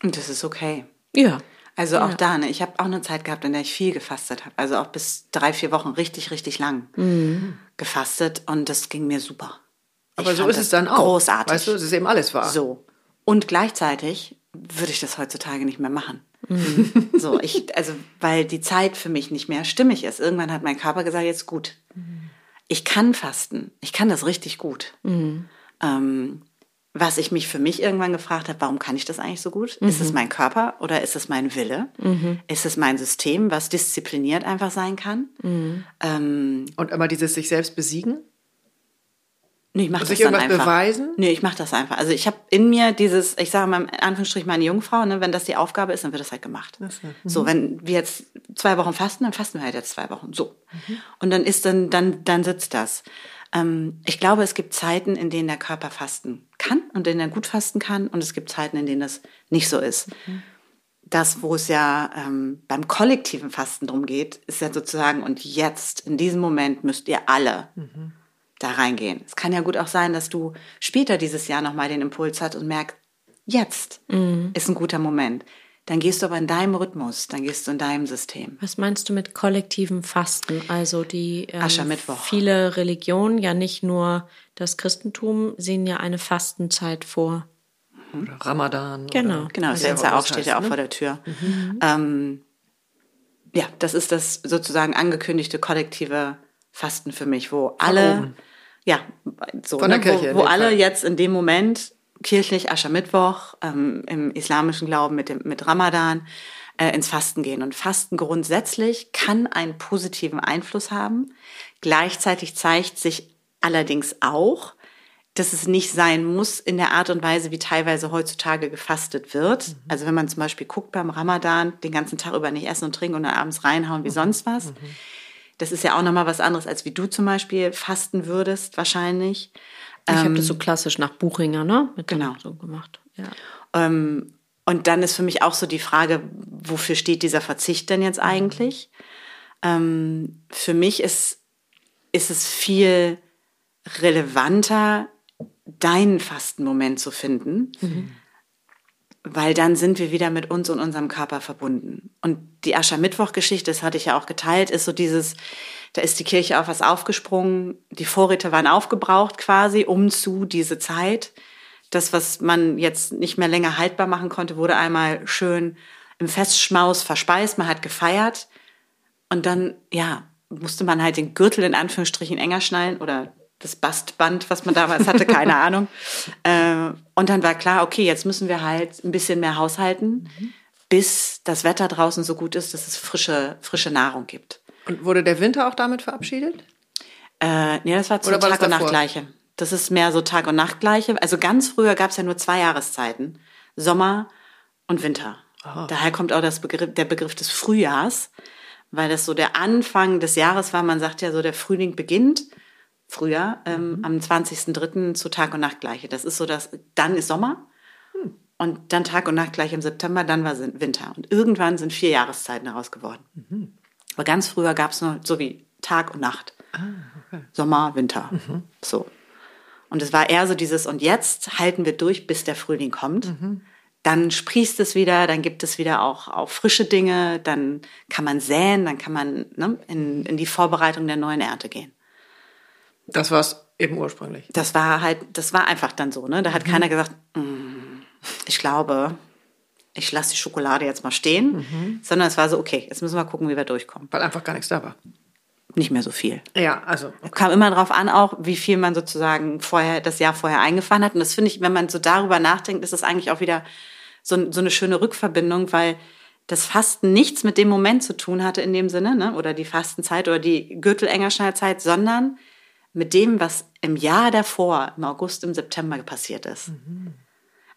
Und das ist okay. Ja. Also auch ja. da, ne? ich habe auch eine Zeit gehabt, in der ich viel gefastet habe. Also auch bis drei, vier Wochen richtig, richtig lang mhm. gefastet und das ging mir super. Aber so ist es dann auch. Großartig. Weißt du, es ist eben alles wahr. So. Und gleichzeitig würde ich das heutzutage nicht mehr machen. Mhm. So, ich, also, weil die Zeit für mich nicht mehr stimmig ist. Irgendwann hat mein Körper gesagt, jetzt gut. Mhm. Ich kann fasten. Ich kann das richtig gut. Mhm. Ähm, was ich mich für mich irgendwann gefragt habe, warum kann ich das eigentlich so gut? Mhm. Ist es mein Körper oder ist es mein Wille? Mhm. Ist es mein System, was diszipliniert einfach sein kann? Mhm. Ähm, Und immer dieses sich selbst besiegen? Nee, ich mach das dann einfach. beweisen? Nee, ich mache das einfach. Also ich habe in mir dieses, ich sage mal in Anführungsstrich meine Jungfrau, ne, wenn das die Aufgabe ist, dann wird das halt gemacht. Das mhm. So, wenn wir jetzt zwei Wochen fasten, dann fasten wir halt jetzt zwei Wochen. So. Mhm. Und dann ist dann, dann, dann sitzt das. Ähm, ich glaube, es gibt Zeiten, in denen der Körper fasten kann und in denen er gut fasten kann. Und es gibt Zeiten, in denen das nicht so ist. Mhm. Das, wo es ja ähm, beim kollektiven Fasten drum geht, ist ja sozusagen, und jetzt, in diesem Moment müsst ihr alle mhm da reingehen. Es kann ja gut auch sein, dass du später dieses Jahr nochmal den Impuls hast und merkst, jetzt mhm. ist ein guter Moment. Dann gehst du aber in deinem Rhythmus, dann gehst du in deinem System. Was meinst du mit kollektivem Fasten? Also die ähm, Aschermittwoch. viele Religionen, ja nicht nur das Christentum, sehen ja eine Fastenzeit vor. oder Ramadan. Genau. Oder Genau, das ja, Fenster auch steht heißt, ja auch ne? vor der Tür. Ähm, ja, das ist das sozusagen angekündigte kollektive Fasten für mich, wo alle. Ja, so, Von der ne, Kirche wo, wo alle Fall. jetzt in dem Moment kirchlich Aschermittwoch ähm, im islamischen Glauben mit dem mit Ramadan äh, ins Fasten gehen. Und Fasten grundsätzlich kann einen positiven Einfluss haben. Gleichzeitig zeigt sich allerdings auch, dass es nicht sein muss in der Art und Weise, wie teilweise heutzutage gefastet wird. Also wenn man zum Beispiel guckt beim Ramadan, den ganzen Tag über nicht essen und trinken und dann abends reinhauen wie sonst was. Das ist ja auch nochmal was anderes, als wie du zum Beispiel fasten würdest, wahrscheinlich. Ich habe das so klassisch nach Buchinger, ne? Mit Genau. so gemacht. Ja. Ähm, und dann ist für mich auch so die Frage, wofür steht dieser Verzicht denn jetzt eigentlich? Ähm, für mich ist, ist es viel relevanter, deinen Fastenmoment zu finden, weil dann sind wir wieder mit uns und unserem Körper verbunden. Und die Aschermittwoch-Geschichte, das hatte ich ja auch geteilt, ist so dieses, da ist die Kirche auf was aufgesprungen, die Vorräte waren aufgebraucht quasi, um zu diese Zeit. Das, was man jetzt nicht mehr länger haltbar machen konnte, wurde einmal schön im Festschmaus verspeist, man hat gefeiert und dann, ja, musste man halt den Gürtel in Anführungsstrichen enger schnallen oder das Bastband, was man damals hatte, keine Ahnung. Äh, und dann war klar, okay, jetzt müssen wir halt ein bisschen mehr haushalten, bis das Wetter draußen so gut ist, dass es frische, frische Nahrung gibt. Und wurde der Winter auch damit verabschiedet? Äh, nee, das war zu Oder Tag und davor? Nachtgleiche. Das ist mehr so Tag und Nachtgleiche. Also ganz früher gab es ja nur zwei Jahreszeiten. Sommer und Winter. Daher kommt auch das Begriff, der Begriff des Frühjahrs, weil das so der Anfang des Jahres war. Man sagt ja so, der Frühling beginnt Frühjahr ähm, am 20.03. zu Tag und Nachtgleiche. Das ist so, dass dann ist Sommer und dann Tag und Nachtgleiche im September, dann war Winter. Und irgendwann sind vier Jahreszeiten daraus geworden. Aber ganz früher gab es nur so wie Tag und Nacht. Sommer, Winter. So. Und es war eher so dieses, und jetzt halten wir durch, bis der Frühling kommt. Dann sprießt es wieder, dann gibt es wieder auch, auch frische Dinge, dann kann man säen, dann kann man ne, in, in die Vorbereitung der neuen Ernte gehen. Das war es eben ursprünglich. Das war halt, das war einfach dann so, ne? Da hat keiner gesagt, "Mm, ich glaube, ich lasse die Schokolade jetzt mal stehen, sondern es war so, okay, jetzt müssen wir gucken, wie wir durchkommen. Weil einfach gar nichts da war. Nicht mehr so viel. Ja, also. kam immer drauf an, auch wie viel man sozusagen vorher das Jahr vorher eingefahren hat. Und das finde ich, wenn man so darüber nachdenkt, ist das eigentlich auch wieder so, so eine schöne Rückverbindung, weil das Fasten nichts mit dem Moment zu tun hatte in dem Sinne, ne? oder die Fastenzeit oder die Gürtelengerschneiderzeit, sondern mit dem, was im Jahr davor, im August, im September passiert ist.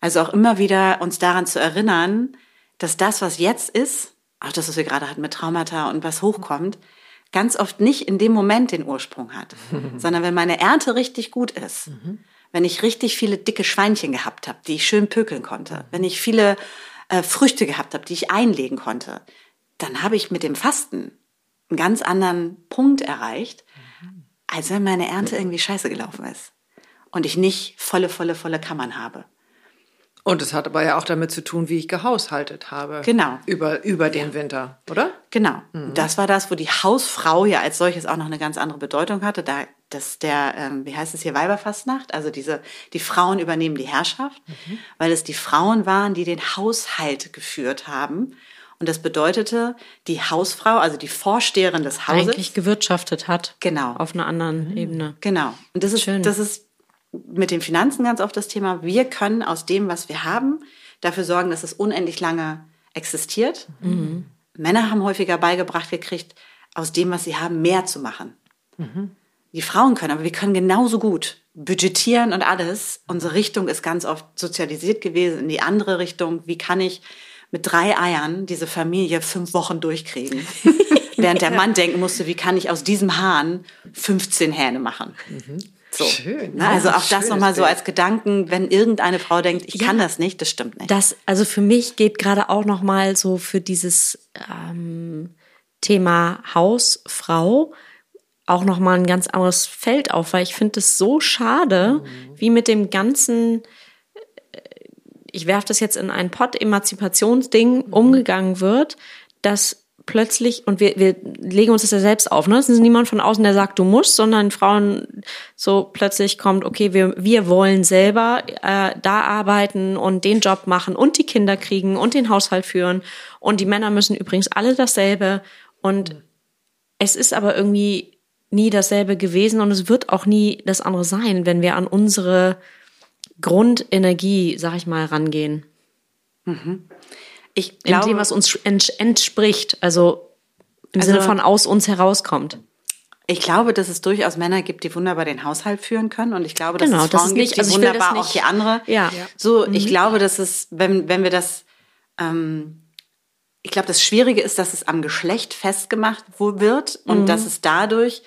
Also auch immer wieder uns daran zu erinnern, dass das, was jetzt ist, auch das, was wir gerade hatten mit Traumata und was hochkommt, ganz oft nicht in dem Moment den Ursprung hat, sondern wenn meine Ernte richtig gut ist, wenn ich richtig viele dicke Schweinchen gehabt habe, die ich schön pökeln konnte, wenn ich viele äh, Früchte gehabt habe, die ich einlegen konnte, dann habe ich mit dem Fasten einen ganz anderen Punkt erreicht, als wenn meine Ernte irgendwie scheiße gelaufen ist und ich nicht volle, volle, volle Kammern habe. Und es hat aber ja auch damit zu tun, wie ich gehaushaltet habe. Genau. Über, über den Winter, oder? Genau. Das war das, wo die Hausfrau ja als solches auch noch eine ganz andere Bedeutung hatte. Da, das der, ähm, wie heißt es hier, Weiberfastnacht? Also diese, die Frauen übernehmen die Herrschaft, weil es die Frauen waren, die den Haushalt geführt haben. Und das bedeutete, die Hausfrau, also die Vorsteherin des Hauses. Eigentlich gewirtschaftet hat. Genau. Auf einer anderen Ebene. Genau. Und das ist, Schön. das ist mit den Finanzen ganz oft das Thema. Wir können aus dem, was wir haben, dafür sorgen, dass es unendlich lange existiert. Männer haben häufiger beigebracht gekriegt, aus dem, was sie haben, mehr zu machen. Die Frauen können, aber wir können genauso gut budgetieren und alles. Unsere Richtung ist ganz oft sozialisiert gewesen in die andere Richtung. Wie kann ich mit drei Eiern diese Familie fünf Wochen durchkriegen? Während der Mann denken musste, wie kann ich aus diesem Hahn 15 Hähne machen? So. Schön. Na, also Ja, auch das nochmal so als Gedanken, wenn irgendeine Frau denkt, ich kann das nicht, das stimmt nicht. Das, also für mich geht gerade auch noch mal so für dieses ähm, Thema Hausfrau auch noch mal ein ganz anderes Feld auf, weil ich finde es so schade, wie mit dem ganzen ich werfe das jetzt in ein Pott Emanzipationsding umgegangen wird, dass plötzlich, und wir, wir legen uns das ja selbst auf, ne? Es ist niemand von außen, der sagt, du musst, sondern Frauen so plötzlich kommt, okay, wir, wir wollen selber äh, da arbeiten und den Job machen und die Kinder kriegen und den Haushalt führen. Und die Männer müssen übrigens alle dasselbe. Und es ist aber irgendwie nie dasselbe gewesen und es wird auch nie das andere sein, wenn wir an unsere Grundenergie, sag ich mal, rangehen. Mhm. Ich glaube, in dem, was uns entspricht, also im also, Sinne von aus uns herauskommt. Ich glaube, dass es durchaus Männer gibt, die wunderbar den Haushalt führen können. Und ich glaube, dass genau, es Frauen das nicht, gibt, die also wunderbar auch die andere. Ja. So, mhm. ich glaube, dass es, wenn, wenn wir das, ähm, ich glaube, das Schwierige ist, dass es am Geschlecht festgemacht wird und mhm. dass es dadurch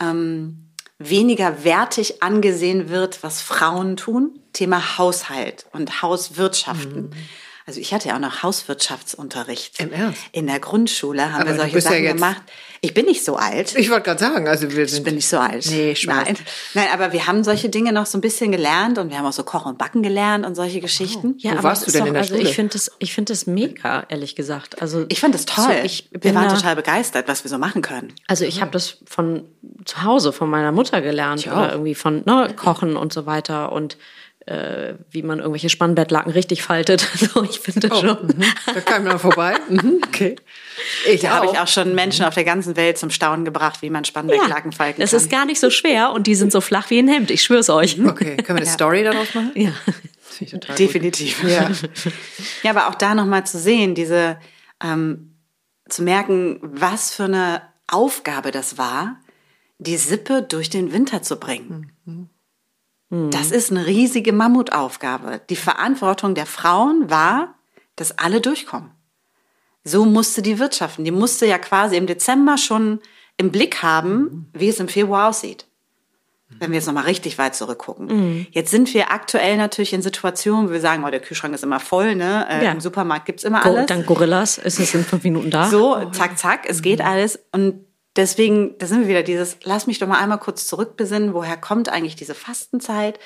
ähm, weniger wertig angesehen wird, was Frauen tun. Thema Haushalt und Hauswirtschaften. Mhm. Also ich hatte ja auch noch Hauswirtschaftsunterricht. Im Ernst? In der Grundschule haben Aber wir solche Sachen ja gemacht. Ich bin nicht so alt. Ich wollte gerade sagen, also wir sind. Ich bin nicht so alt. Nee, Spaß. Nein. Nein, aber wir haben solche Dinge noch so ein bisschen gelernt und wir haben auch so Kochen und Backen gelernt und solche Geschichten. Oh. Ja, Wo warst du denn doch, in der also Schule? Ich finde das, ich finde das mega, ehrlich gesagt. Also ich fand das toll. So, ich wir waren total begeistert, was wir so machen können. Also ich habe das von zu Hause von meiner Mutter gelernt oder irgendwie von ne, Kochen und so weiter und äh, wie man irgendwelche Spannbettlaken richtig faltet. So, ich finde oh, schon. Mhm. Da kam man vorbei. Mhm, okay. Ich da habe ich auch schon Menschen auf der ganzen Welt zum Staunen gebracht, wie man Spannbettlaken ja, falten kann. Das ist gar nicht so schwer und die sind so flach wie ein Hemd. Ich schwör's euch. Okay, können wir eine ja. Story daraus machen? Ja. Definitiv. Ja. ja, aber auch da nochmal zu sehen, diese ähm, zu merken, was für eine Aufgabe das war, die Sippe durch den Winter zu bringen. Mhm. Das ist eine riesige Mammutaufgabe. Die Verantwortung der Frauen war, dass alle durchkommen. So musste die wirtschaften. Die musste ja quasi im Dezember schon im Blick haben, wie es im Februar aussieht. Wenn wir jetzt nochmal richtig weit zurückgucken. Mhm. Jetzt sind wir aktuell natürlich in Situationen, wo wir sagen, oh, der Kühlschrank ist immer voll, ne? Äh, ja. Im Supermarkt gibt's immer alles. Dank Gorillas ist es in fünf Minuten da. So, zack, zack, es geht alles. Und deswegen, da sind wir wieder dieses, lass mich doch mal einmal kurz zurückbesinnen, woher kommt eigentlich diese Fastenzeit?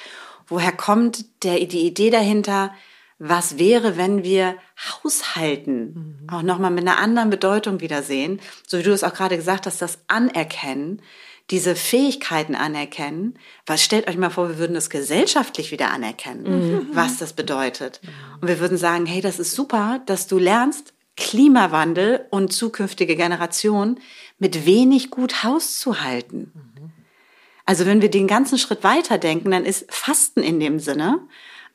Woher kommt der, die Idee dahinter? Was wäre, wenn wir Haushalten mhm. auch nochmal mit einer anderen Bedeutung wiedersehen? So wie du es auch gerade gesagt hast, das Anerkennen, diese Fähigkeiten anerkennen. Was stellt euch mal vor, wir würden das gesellschaftlich wieder anerkennen, mhm. was das bedeutet. Und wir würden sagen, hey, das ist super, dass du lernst, Klimawandel und zukünftige Generationen mit wenig gut Haus zu halten. Also wenn wir den ganzen Schritt weiter denken, dann ist Fasten in dem Sinne,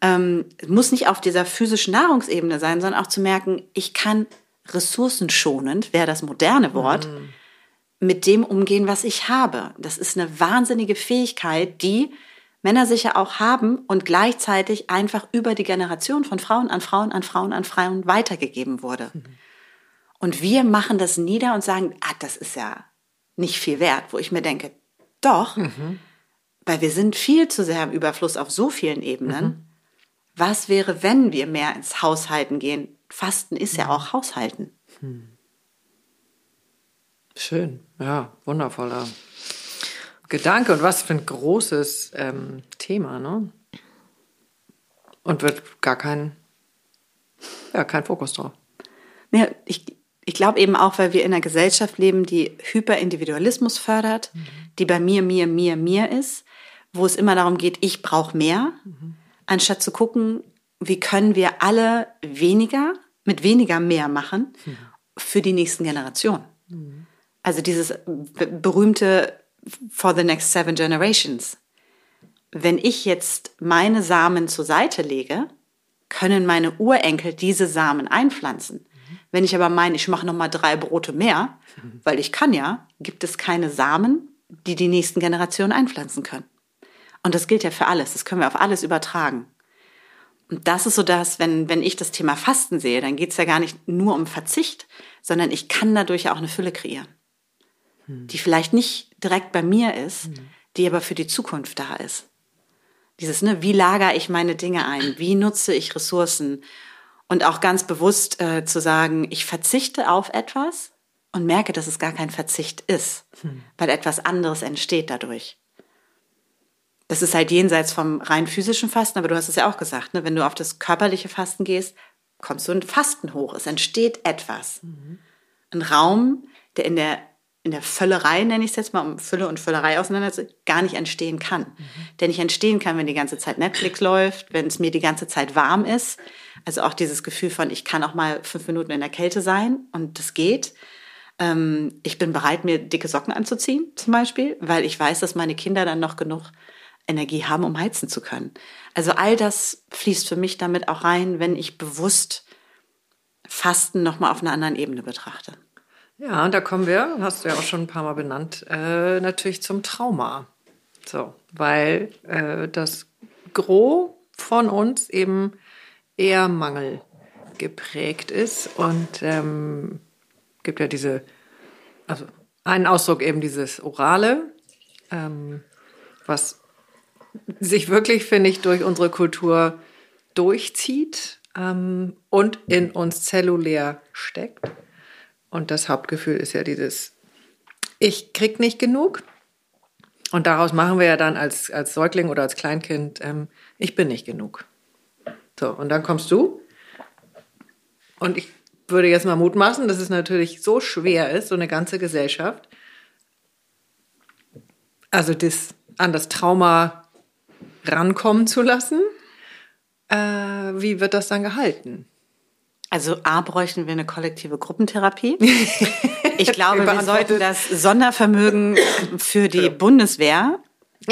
ähm, muss nicht auf dieser physischen Nahrungsebene sein, sondern auch zu merken, ich kann ressourcenschonend, wäre das moderne Wort, mhm. mit dem umgehen, was ich habe. Das ist eine wahnsinnige Fähigkeit, die Männer sicher auch haben und gleichzeitig einfach über die Generation von Frauen an Frauen an Frauen an Frauen weitergegeben wurde. Mhm. Und wir machen das nieder und sagen, ah, das ist ja nicht viel wert, wo ich mir denke, doch, mhm. weil wir sind viel zu sehr im Überfluss auf so vielen Ebenen. Mhm. Was wäre, wenn wir mehr ins Haushalten gehen? Fasten ist ja mhm. auch Haushalten. Hm. Schön, ja, wundervoller Gedanke und was für ein großes ähm, Thema, ne? Und wird gar kein, ja, kein Fokus drauf. Ja, ich, ich glaube eben auch, weil wir in einer Gesellschaft leben, die Hyperindividualismus fördert, mhm. die bei mir, mir, mir, mir ist, wo es immer darum geht, ich brauche mehr, mhm. anstatt zu gucken, wie können wir alle weniger mit weniger mehr machen mhm. für die nächsten Generationen. Mhm. Also dieses berühmte for the next seven generations. Wenn ich jetzt meine Samen zur Seite lege, können meine Urenkel diese Samen einpflanzen. Wenn ich aber meine, ich mache noch mal drei Brote mehr, weil ich kann ja, gibt es keine Samen, die die nächsten Generationen einpflanzen können. Und das gilt ja für alles. Das können wir auf alles übertragen. Und das ist so das, wenn, wenn ich das Thema Fasten sehe, dann geht es ja gar nicht nur um Verzicht, sondern ich kann dadurch ja auch eine Fülle kreieren, hm. die vielleicht nicht direkt bei mir ist, hm. die aber für die Zukunft da ist. Dieses, ne, wie lagere ich meine Dinge ein? Wie nutze ich Ressourcen? Und auch ganz bewusst äh, zu sagen, ich verzichte auf etwas und merke, dass es gar kein Verzicht ist, hm. weil etwas anderes entsteht dadurch. Das ist halt jenseits vom rein physischen Fasten, aber du hast es ja auch gesagt, ne? wenn du auf das körperliche Fasten gehst, kommst du in Fasten hoch. Es entsteht etwas. Mhm. ein Raum, der in der in der Völlerei, nenne ich es jetzt mal, um Fülle und Völlerei auseinanderzusetzen, gar nicht entstehen kann. Mhm. Der nicht entstehen kann, wenn die ganze Zeit Netflix läuft, wenn es mir die ganze Zeit warm ist. Also auch dieses Gefühl von, ich kann auch mal fünf Minuten in der Kälte sein und das geht. Ähm, ich bin bereit, mir dicke Socken anzuziehen, zum Beispiel, weil ich weiß, dass meine Kinder dann noch genug Energie haben, um heizen zu können. Also all das fließt für mich damit auch rein, wenn ich bewusst Fasten nochmal auf einer anderen Ebene betrachte. Ja, und da kommen wir, hast du ja auch schon ein paar Mal benannt, äh, natürlich zum Trauma. So, weil äh, das Gros von uns eben eher Mangel geprägt ist und ähm, gibt ja diese, also einen Ausdruck eben dieses Orale, ähm, was sich wirklich, finde ich, durch unsere Kultur durchzieht ähm, und in uns zellulär steckt. Und das Hauptgefühl ist ja dieses, ich krieg nicht genug. Und daraus machen wir ja dann als, als Säugling oder als Kleinkind, ähm, ich bin nicht genug. So, und dann kommst du. Und ich würde jetzt mal mutmaßen, dass es natürlich so schwer ist, so eine ganze Gesellschaft, also das, an das Trauma rankommen zu lassen. Äh, wie wird das dann gehalten? Also A bräuchten wir eine kollektive Gruppentherapie. Ich glaube, wir sollten das Sondervermögen für die Bundeswehr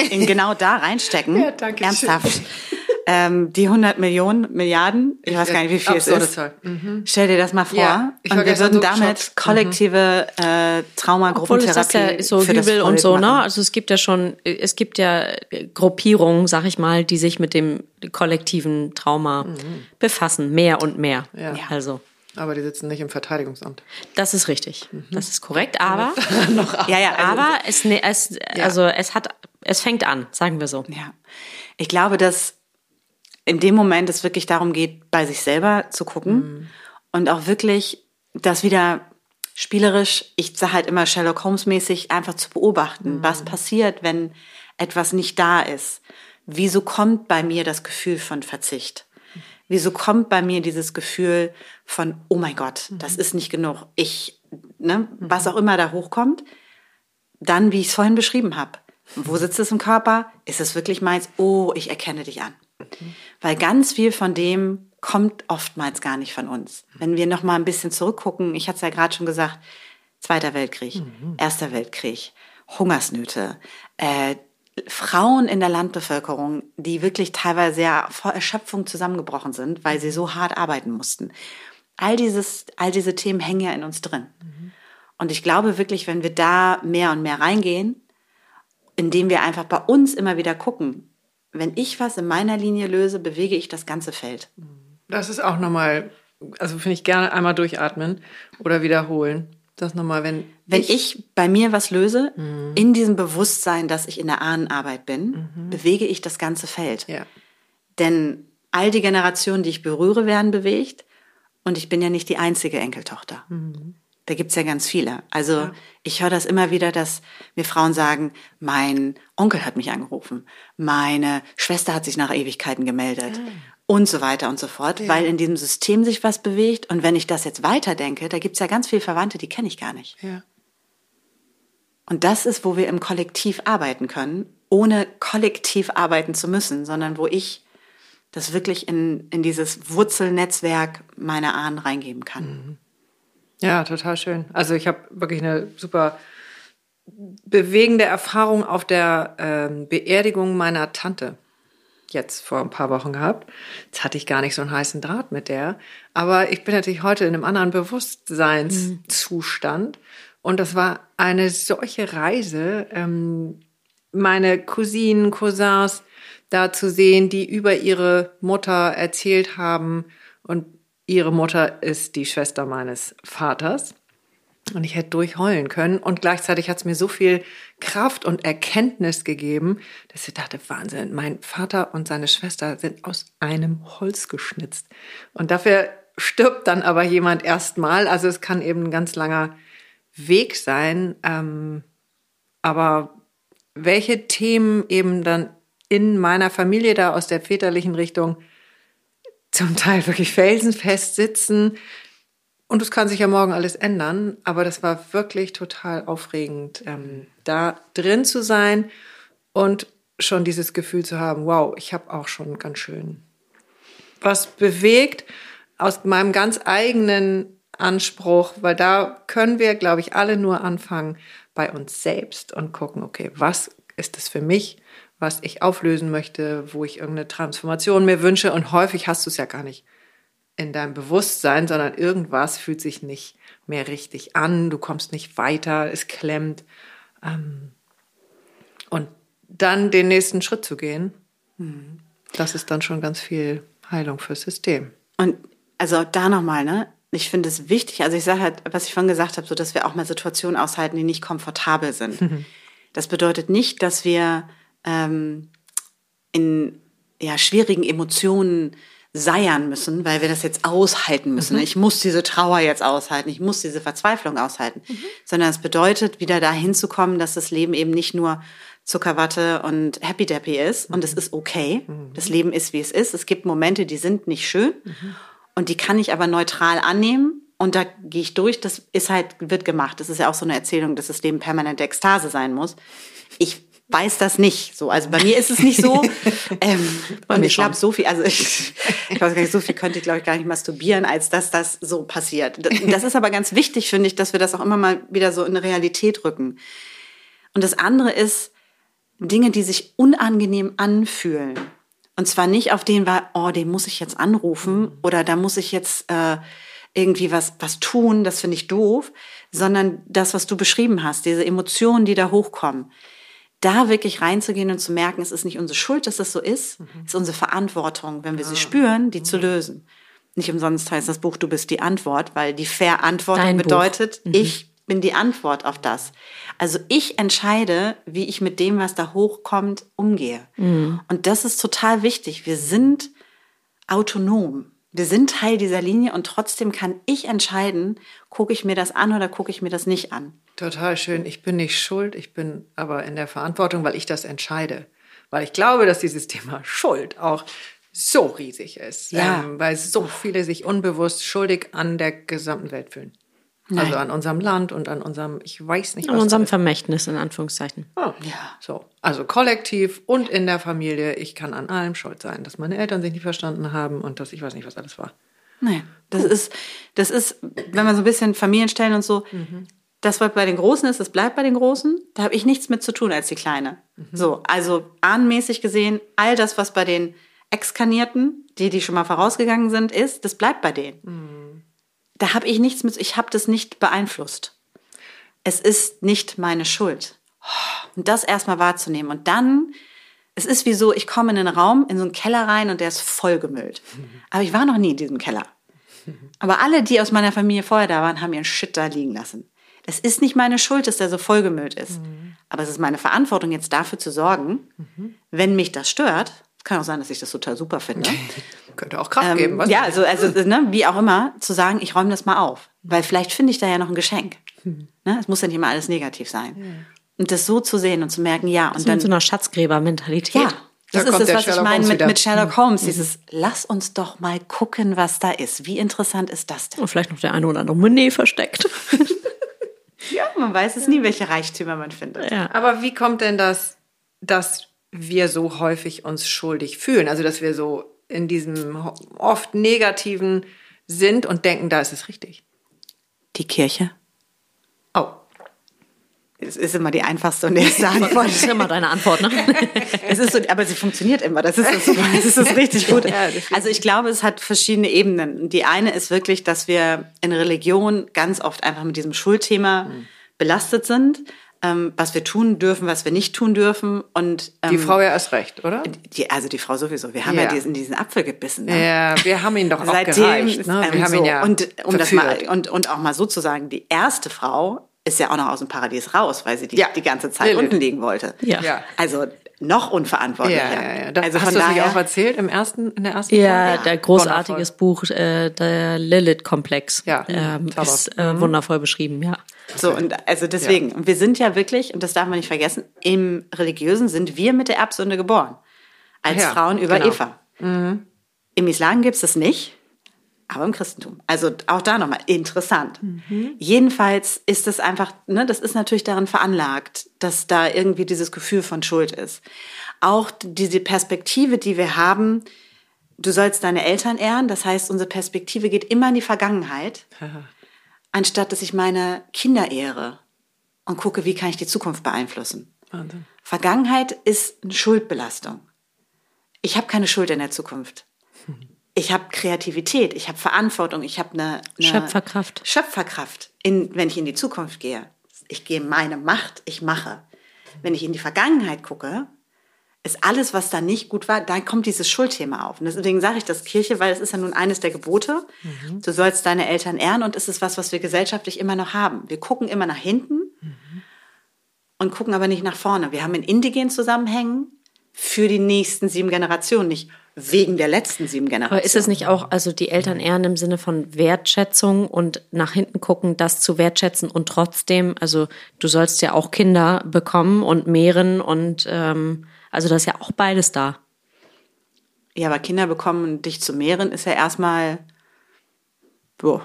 in genau da reinstecken. Ja, danke Ernsthaft. Schön ähm, die 100 Millionen, Milliarden, ich, ich weiß gar nicht, wie viel es ist. Mhm. Stell dir das mal vor. Ja, und wir würden so damit geschockt. kollektive äh, Traumagrupentherapie Obwohl ja so Übel und so, ne? Also es gibt ja schon, es gibt ja Gruppierungen, sag ich mal, die sich mit dem kollektiven Trauma mhm. befassen, mehr und mehr. Ja. Also. Aber die sitzen nicht im Verteidigungsamt. Das ist richtig. Mhm. Das ist korrekt. Aber, ja, ja, aber es, ne, es, also es hat, es fängt an, sagen wir so. Ja. Ich glaube, dass in dem Moment es wirklich darum geht, bei sich selber zu gucken mhm. und auch wirklich das wieder spielerisch, ich sage halt immer Sherlock Holmes mäßig, einfach zu beobachten, mhm. was passiert, wenn etwas nicht da ist. Wieso kommt bei mir das Gefühl von Verzicht? Wieso kommt bei mir dieses Gefühl von, oh mein Gott, das mhm. ist nicht genug, ich, ne, was mhm. auch immer da hochkommt, dann, wie ich es vorhin beschrieben habe. Wo sitzt es im Körper? Ist es wirklich meins? Oh, ich erkenne dich an. Weil ganz viel von dem kommt oftmals gar nicht von uns. Wenn wir noch mal ein bisschen zurückgucken, ich hatte es ja gerade schon gesagt, Zweiter Weltkrieg, mhm. Erster Weltkrieg, Hungersnöte, äh, Frauen in der Landbevölkerung, die wirklich teilweise ja vor Erschöpfung zusammengebrochen sind, weil sie so hart arbeiten mussten. All dieses, all diese Themen hängen ja in uns drin. Mhm. Und ich glaube wirklich, wenn wir da mehr und mehr reingehen, indem wir einfach bei uns immer wieder gucken, wenn ich was in meiner Linie löse, bewege ich das ganze Feld. Das ist auch nochmal, also finde ich gerne einmal durchatmen oder wiederholen. Das nochmal, wenn. Wenn ich, ich bei mir was löse, mhm. in diesem Bewusstsein, dass ich in der Ahnenarbeit bin, mhm. bewege ich das ganze Feld. Ja. Denn all die Generationen, die ich berühre, werden bewegt. Und ich bin ja nicht die einzige Enkeltochter. Mhm. Da gibt's ja ganz viele. Also ja. ich höre das immer wieder, dass mir Frauen sagen, mein Onkel hat mich angerufen, meine Schwester hat sich nach Ewigkeiten gemeldet ja. und so weiter und so fort, ja. weil in diesem System sich was bewegt. Und wenn ich das jetzt weiterdenke, da gibt's ja ganz viele Verwandte, die kenne ich gar nicht. Ja. Und das ist, wo wir im Kollektiv arbeiten können, ohne kollektiv arbeiten zu müssen, sondern wo ich das wirklich in, in dieses Wurzelnetzwerk meiner Ahnen reingeben kann. Ja, total schön. Also ich habe wirklich eine super bewegende Erfahrung auf der ähm, Beerdigung meiner Tante jetzt vor ein paar Wochen gehabt. Jetzt hatte ich gar nicht so einen heißen Draht mit der. Aber ich bin natürlich heute in einem anderen Bewusstseinszustand. Mhm. Und das war eine solche Reise, ähm, meine Cousinen, Cousins da zu sehen, die über ihre Mutter erzählt haben und ihre Mutter ist die Schwester meines Vaters. Und ich hätte durchheulen können. Und gleichzeitig hat es mir so viel Kraft und Erkenntnis gegeben, dass ich dachte, Wahnsinn, mein Vater und seine Schwester sind aus einem Holz geschnitzt. Und dafür stirbt dann aber jemand erstmal. Also es kann eben ein ganz langer Weg sein. Ähm, aber welche Themen eben dann in meiner Familie da aus der väterlichen Richtung zum Teil wirklich felsenfest sitzen Und es kann sich ja morgen alles ändern, aber das war wirklich total aufregend, ähm, da drin zu sein und schon dieses Gefühl zu haben, wow, ich habe auch schon ganz schön was bewegt aus meinem ganz eigenen Anspruch, weil da können wir, glaube ich, alle nur anfangen bei uns selbst und gucken, okay, was ist es für mich, was ich auflösen möchte, wo ich irgendeine Transformation mir wünsche und häufig hast du es ja gar nicht in deinem Bewusstsein, sondern irgendwas fühlt sich nicht mehr richtig an, du kommst nicht weiter, es klemmt. Ähm, und dann den nächsten Schritt zu gehen, mhm. das ist dann schon ganz viel Heilung fürs System. Und also da nochmal, ne? Ich finde es wichtig, also ich sage halt, was ich vorhin gesagt habe, so dass wir auch mal Situationen aushalten, die nicht komfortabel sind. Mhm. Das bedeutet nicht, dass wir ähm, in ja, schwierigen Emotionen seiern müssen, weil wir das jetzt aushalten müssen. Mhm. Ich muss diese Trauer jetzt aushalten, ich muss diese Verzweiflung aushalten, mhm. sondern es bedeutet, wieder dahin zu kommen, dass das Leben eben nicht nur Zuckerwatte und Happy Dappy ist und es mhm. ist okay. Mhm. Das Leben ist, wie es ist. Es gibt Momente, die sind nicht schön mhm. und die kann ich aber neutral annehmen und da gehe ich durch. Das ist halt, wird gemacht. Das ist ja auch so eine Erzählung, dass das Leben permanente Ekstase sein muss. Ich weiß das nicht so. Also bei mir ist es nicht so. ähm, und ich glaube, so viel, also ich, ich weiß gar nicht, so viel könnte ich, glaube ich, gar nicht masturbieren, als dass das so passiert. Das ist aber ganz wichtig, finde ich, dass wir das auch immer mal wieder so in eine Realität rücken. Und das andere ist, Dinge, die sich unangenehm anfühlen. Und zwar nicht auf den, weil, oh, den muss ich jetzt anrufen oder da muss ich jetzt äh, irgendwie was, was tun, das finde ich doof, sondern das, was du beschrieben hast, diese Emotionen, die da hochkommen, da wirklich reinzugehen und zu merken, es ist nicht unsere Schuld, dass das so ist, mhm. es ist unsere Verantwortung, wenn wir sie ah. spüren, die mhm. zu lösen. Nicht umsonst heißt das Buch, du bist die Antwort, weil die Verantwortung Dein bedeutet, mhm. ich bin die Antwort auf das. Also ich entscheide, wie ich mit dem, was da hochkommt, umgehe. Mhm. Und das ist total wichtig. Wir sind autonom. Wir sind Teil dieser Linie und trotzdem kann ich entscheiden, gucke ich mir das an oder gucke ich mir das nicht an. Total schön. Ich bin nicht schuld, ich bin aber in der Verantwortung, weil ich das entscheide. Weil ich glaube, dass dieses Thema Schuld auch so riesig ist. Ja. Ähm, weil so viele sich unbewusst schuldig an der gesamten Welt fühlen. Also Nein. Also an unserem Land und an unserem, ich weiß nicht, was. An unserem Vermächtnis, in Anführungszeichen. Oh, ja. So. Also kollektiv und in der Familie. Ich kann an allem schuld sein, dass meine Eltern sich nicht verstanden haben und dass ich weiß nicht, was alles war. Nein. Das ist, das ist, wenn man so ein bisschen Familien stellen und so, mhm. das, was bei den Großen ist, das bleibt bei den Großen. Da habe ich nichts mit zu tun als die Kleine. Mhm. So. Also ahnenmäßig gesehen, all das, was bei den Exkarnierten, die, die schon mal vorausgegangen sind, ist, das bleibt bei denen. Mhm da habe ich nichts mit, ich habe das nicht beeinflusst. Es ist nicht meine Schuld. Und das erstmal wahrzunehmen. Und dann, es ist wie so, ich komme in einen Raum, in so einen Keller rein und der ist vollgemüllt. Aber ich war noch nie in diesem Keller. Aber alle, die aus meiner Familie vorher da waren, haben ihren Shit da liegen lassen. Es ist nicht meine Schuld, dass der so vollgemüllt ist. Mhm. Aber es ist meine Verantwortung, jetzt dafür zu sorgen, mhm. wenn mich das stört, kann auch sein, dass ich das total super finde. Könnte auch Kraft ähm, geben. Was ja, also, also ne, wie auch immer, zu sagen, ich räume das mal auf. Weil vielleicht finde ich da ja noch ein Geschenk. Hm. Ne? Es muss ja nicht immer alles negativ sein. Ja. Und das so zu sehen und zu merken, ja. Und so dann mit so einer Schatzgräber-Mentalität. Ja, das da ist das, was Sherlock ich meine mit, mit, Sherlock. Holmes. Mhm. Dieses, lass uns doch mal gucken, was da ist. Wie interessant ist das denn? Und vielleicht noch der eine oder andere Monet versteckt. ja, man weiß es nie, welche Reichtümer man findet. Ja. Aber wie kommt denn das, dass wir so häufig uns schuldig fühlen. Also, dass wir so in diesem oft negativen sind und denken, da ist es richtig. Die Kirche. Oh. Es ist immer die einfachste und erste Antwort. Das ist immer deine Antwort, ne? es ist so, aber sie funktioniert immer. Das ist das, das, ist das richtig gut. Also ich glaube, es hat verschiedene Ebenen. Die eine ist wirklich, dass wir in Religion ganz oft einfach mit diesem Schuldthema hm. belastet sind ähm, was wir tun dürfen, was wir nicht tun dürfen. Und ähm, die Frau ja erst recht, oder? Die, also die Frau sowieso. Wir haben ja, ja diesen, diesen Apfel gebissen. Ne? Ja, wir haben ihn doch auch Seitdem gereicht. Ne? Wir ähm, haben so. ihn ja und um das mal und und auch mal so zu sagen, die erste Frau ist ja auch noch aus dem Paradies raus, weil sie die, ja. die ganze Zeit Lilith. unten liegen wollte. Ja. ja. Also noch unverantwortlicher. Ja, ja, ja. Da, also hast du das auch erzählt im ersten, in der ersten Ja, Folge? der großartiges Buch, äh, der Lilith-Komplex. Ja, ähm, ist äh, mhm. wundervoll beschrieben, ja. So, und also deswegen, ja. wir sind ja wirklich, und das darf man nicht vergessen, im Religiösen sind wir mit der Erbsünde geboren. Als ja, Frauen über genau. Eva. Mhm. Im Islam gibt es das nicht. Aber im Christentum. Also auch da nochmal interessant. Mhm. Jedenfalls ist es einfach, ne, das ist natürlich daran veranlagt, dass da irgendwie dieses Gefühl von Schuld ist. Auch diese Perspektive, die wir haben, du sollst deine Eltern ehren, das heißt, unsere Perspektive geht immer in die Vergangenheit, anstatt dass ich meine Kinder ehre und gucke, wie kann ich die Zukunft beeinflussen. Wahnsinn. Vergangenheit ist eine Schuldbelastung. Ich habe keine Schuld in der Zukunft. Ich habe Kreativität, ich habe Verantwortung, ich habe eine, eine Schöpferkraft. Schöpferkraft, in, wenn ich in die Zukunft gehe. Ich gehe meine Macht, ich mache. Wenn ich in die Vergangenheit gucke, ist alles, was da nicht gut war, da kommt dieses Schuldthema auf. Und deswegen sage ich das Kirche, weil es ist ja nun eines der Gebote. Mhm. Du sollst deine Eltern ehren und es ist was, was wir gesellschaftlich immer noch haben. Wir gucken immer nach hinten mhm. und gucken aber nicht nach vorne. Wir haben in indigenen Zusammenhängen für die nächsten sieben Generationen, nicht wegen der letzten sieben Generationen. Aber ist es nicht auch, also die Eltern ehren im Sinne von Wertschätzung und nach hinten gucken, das zu wertschätzen und trotzdem, also du sollst ja auch Kinder bekommen und mehren und ähm, also das ist ja auch beides da. Ja, aber Kinder bekommen und dich zu mehren ist ja erstmal, boah,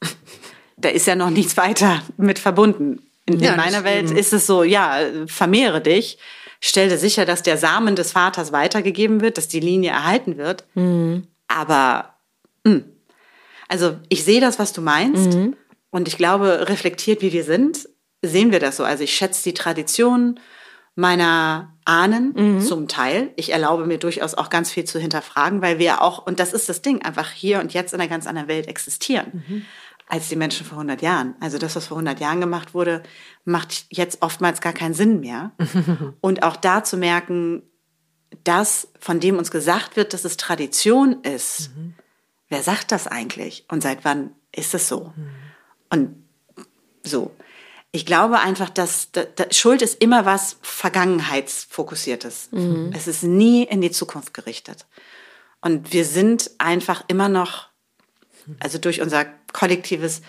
da ist ja noch nichts weiter mit verbunden. In, ja, in meiner Welt ist es so, ja, vermehre dich stell dir sicher, dass der Samen des Vaters weitergegeben wird, dass die Linie erhalten wird. Mhm. Aber mh. Hm. also ich sehe das, was du meinst. Mhm. Und ich glaube, reflektiert wie wir sind, sehen wir das so. Also ich schätze die Tradition meiner Ahnen mhm. zum Teil. Ich erlaube mir durchaus auch ganz viel zu hinterfragen, weil wir auch, und das ist das Ding, einfach hier und jetzt in einer ganz anderen Welt existieren. Als die Menschen vor 100 Jahren. Also das, was vor 100 Jahren gemacht wurde, macht jetzt oftmals gar keinen Sinn mehr. Und auch da zu merken, das, von dem uns gesagt wird, dass es Tradition ist, mhm. wer sagt das eigentlich und seit wann ist es so? Mhm. Und so. Ich glaube einfach, dass, dass, Schuld ist immer was Vergangenheitsfokussiertes. Mhm. Es ist nie in die Zukunft gerichtet. Und wir sind einfach immer noch, also durch unser kollektives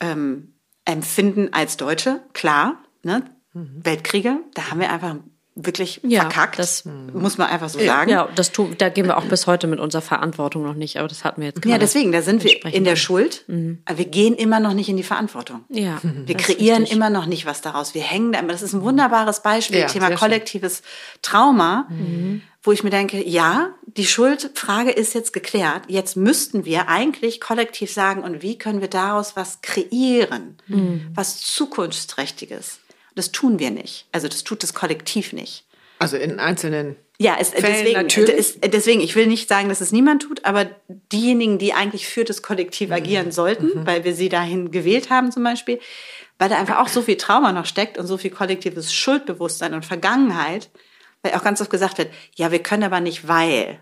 ähm, Empfinden als Deutsche, klar. Ne? Mhm. Weltkriege, da haben wir einfach wirklich ja, verkackt. Das muss man einfach so sagen. Ja, das tun, da gehen wir auch bis heute mit unserer Verantwortung noch nicht, aber das hatten wir jetzt gerade. Ja, deswegen, da sind wir in der Schuld, mhm. aber wir gehen immer noch nicht in die Verantwortung. Ja. Wir kreieren immer noch nicht was daraus. Wir hängen da immer. Das ist ein wunderbares Beispiel, ja, Thema kollektives Trauma, mhm. wo ich mir denke, ja, die Schuldfrage ist jetzt geklärt. Jetzt müssten wir eigentlich kollektiv sagen, und wie können wir daraus was kreieren, mhm. was zukunftsträchtiges. Das tun wir nicht. Also das tut das Kollektiv nicht. Also in einzelnen ja, es, Fällen deswegen, natürlich. Ist, deswegen, ich will nicht sagen, dass es niemand tut, aber diejenigen, die eigentlich für das Kollektiv mhm. agieren sollten, mhm. weil wir sie dahin gewählt haben zum Beispiel, weil da einfach auch so viel Trauma noch steckt und so viel kollektives Schuldbewusstsein und Vergangenheit, weil auch ganz oft gesagt wird, ja, wir können aber nicht, weil.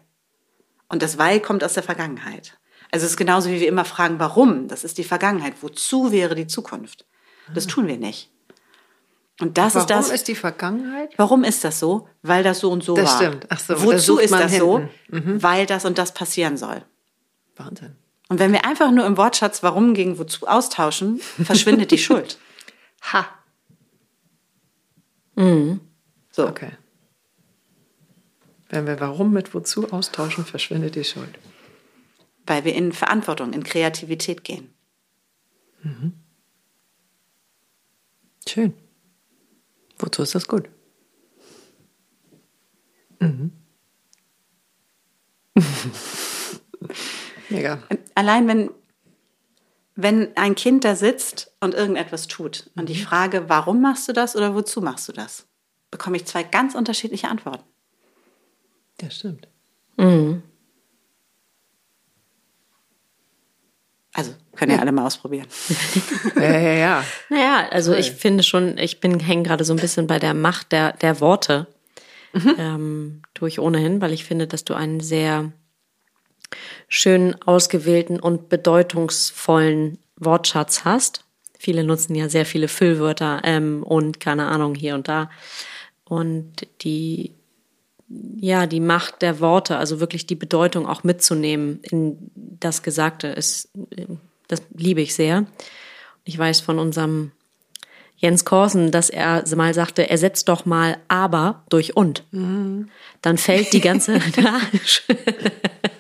Und das weil kommt aus der Vergangenheit. Also es ist genauso, wie wir immer fragen, warum? Das ist die Vergangenheit. Wozu wäre die Zukunft? Das ah. tun wir nicht. Und das warum ist das. Warum ist die Vergangenheit? Warum ist das so? Weil das so und so das war. Das stimmt. Ach so, Wozu ist das hinten. so? Mhm. Weil das und das passieren soll. Wahnsinn. Und wenn wir einfach nur im Wortschatz warum gegen wozu austauschen, verschwindet die Schuld. Ha. Mhm. So. Okay. Wenn wir warum mit wozu austauschen, verschwindet die Schuld. Weil wir in Verantwortung, in Kreativität gehen. Mhm. Schön. Wozu ist das gut? Mhm. Mega. Allein wenn, wenn ein Kind da sitzt und irgendetwas tut und ich mhm. frage, warum machst du das oder wozu machst du das, bekomme ich zwei ganz unterschiedliche Antworten. Das stimmt. Mhm. Also können ja alle mal ausprobieren. ja, ja, ja. Naja, also cool. ich finde schon, ich bin hängen gerade so ein bisschen bei der Macht der, der Worte. Mhm. Ähm, tue ich ohnehin, weil ich finde, dass du einen sehr schön ausgewählten und bedeutungsvollen Wortschatz hast. Viele nutzen ja sehr viele Füllwörter ähm, und keine Ahnung hier und da. Und die ja, die Macht der Worte, also wirklich die Bedeutung auch mitzunehmen in das Gesagte, ist, das liebe ich sehr. Ich weiß von unserem Jens Korsen, dass er mal sagte, ersetzt doch mal aber durch und. Mhm. Dann fällt die ganze,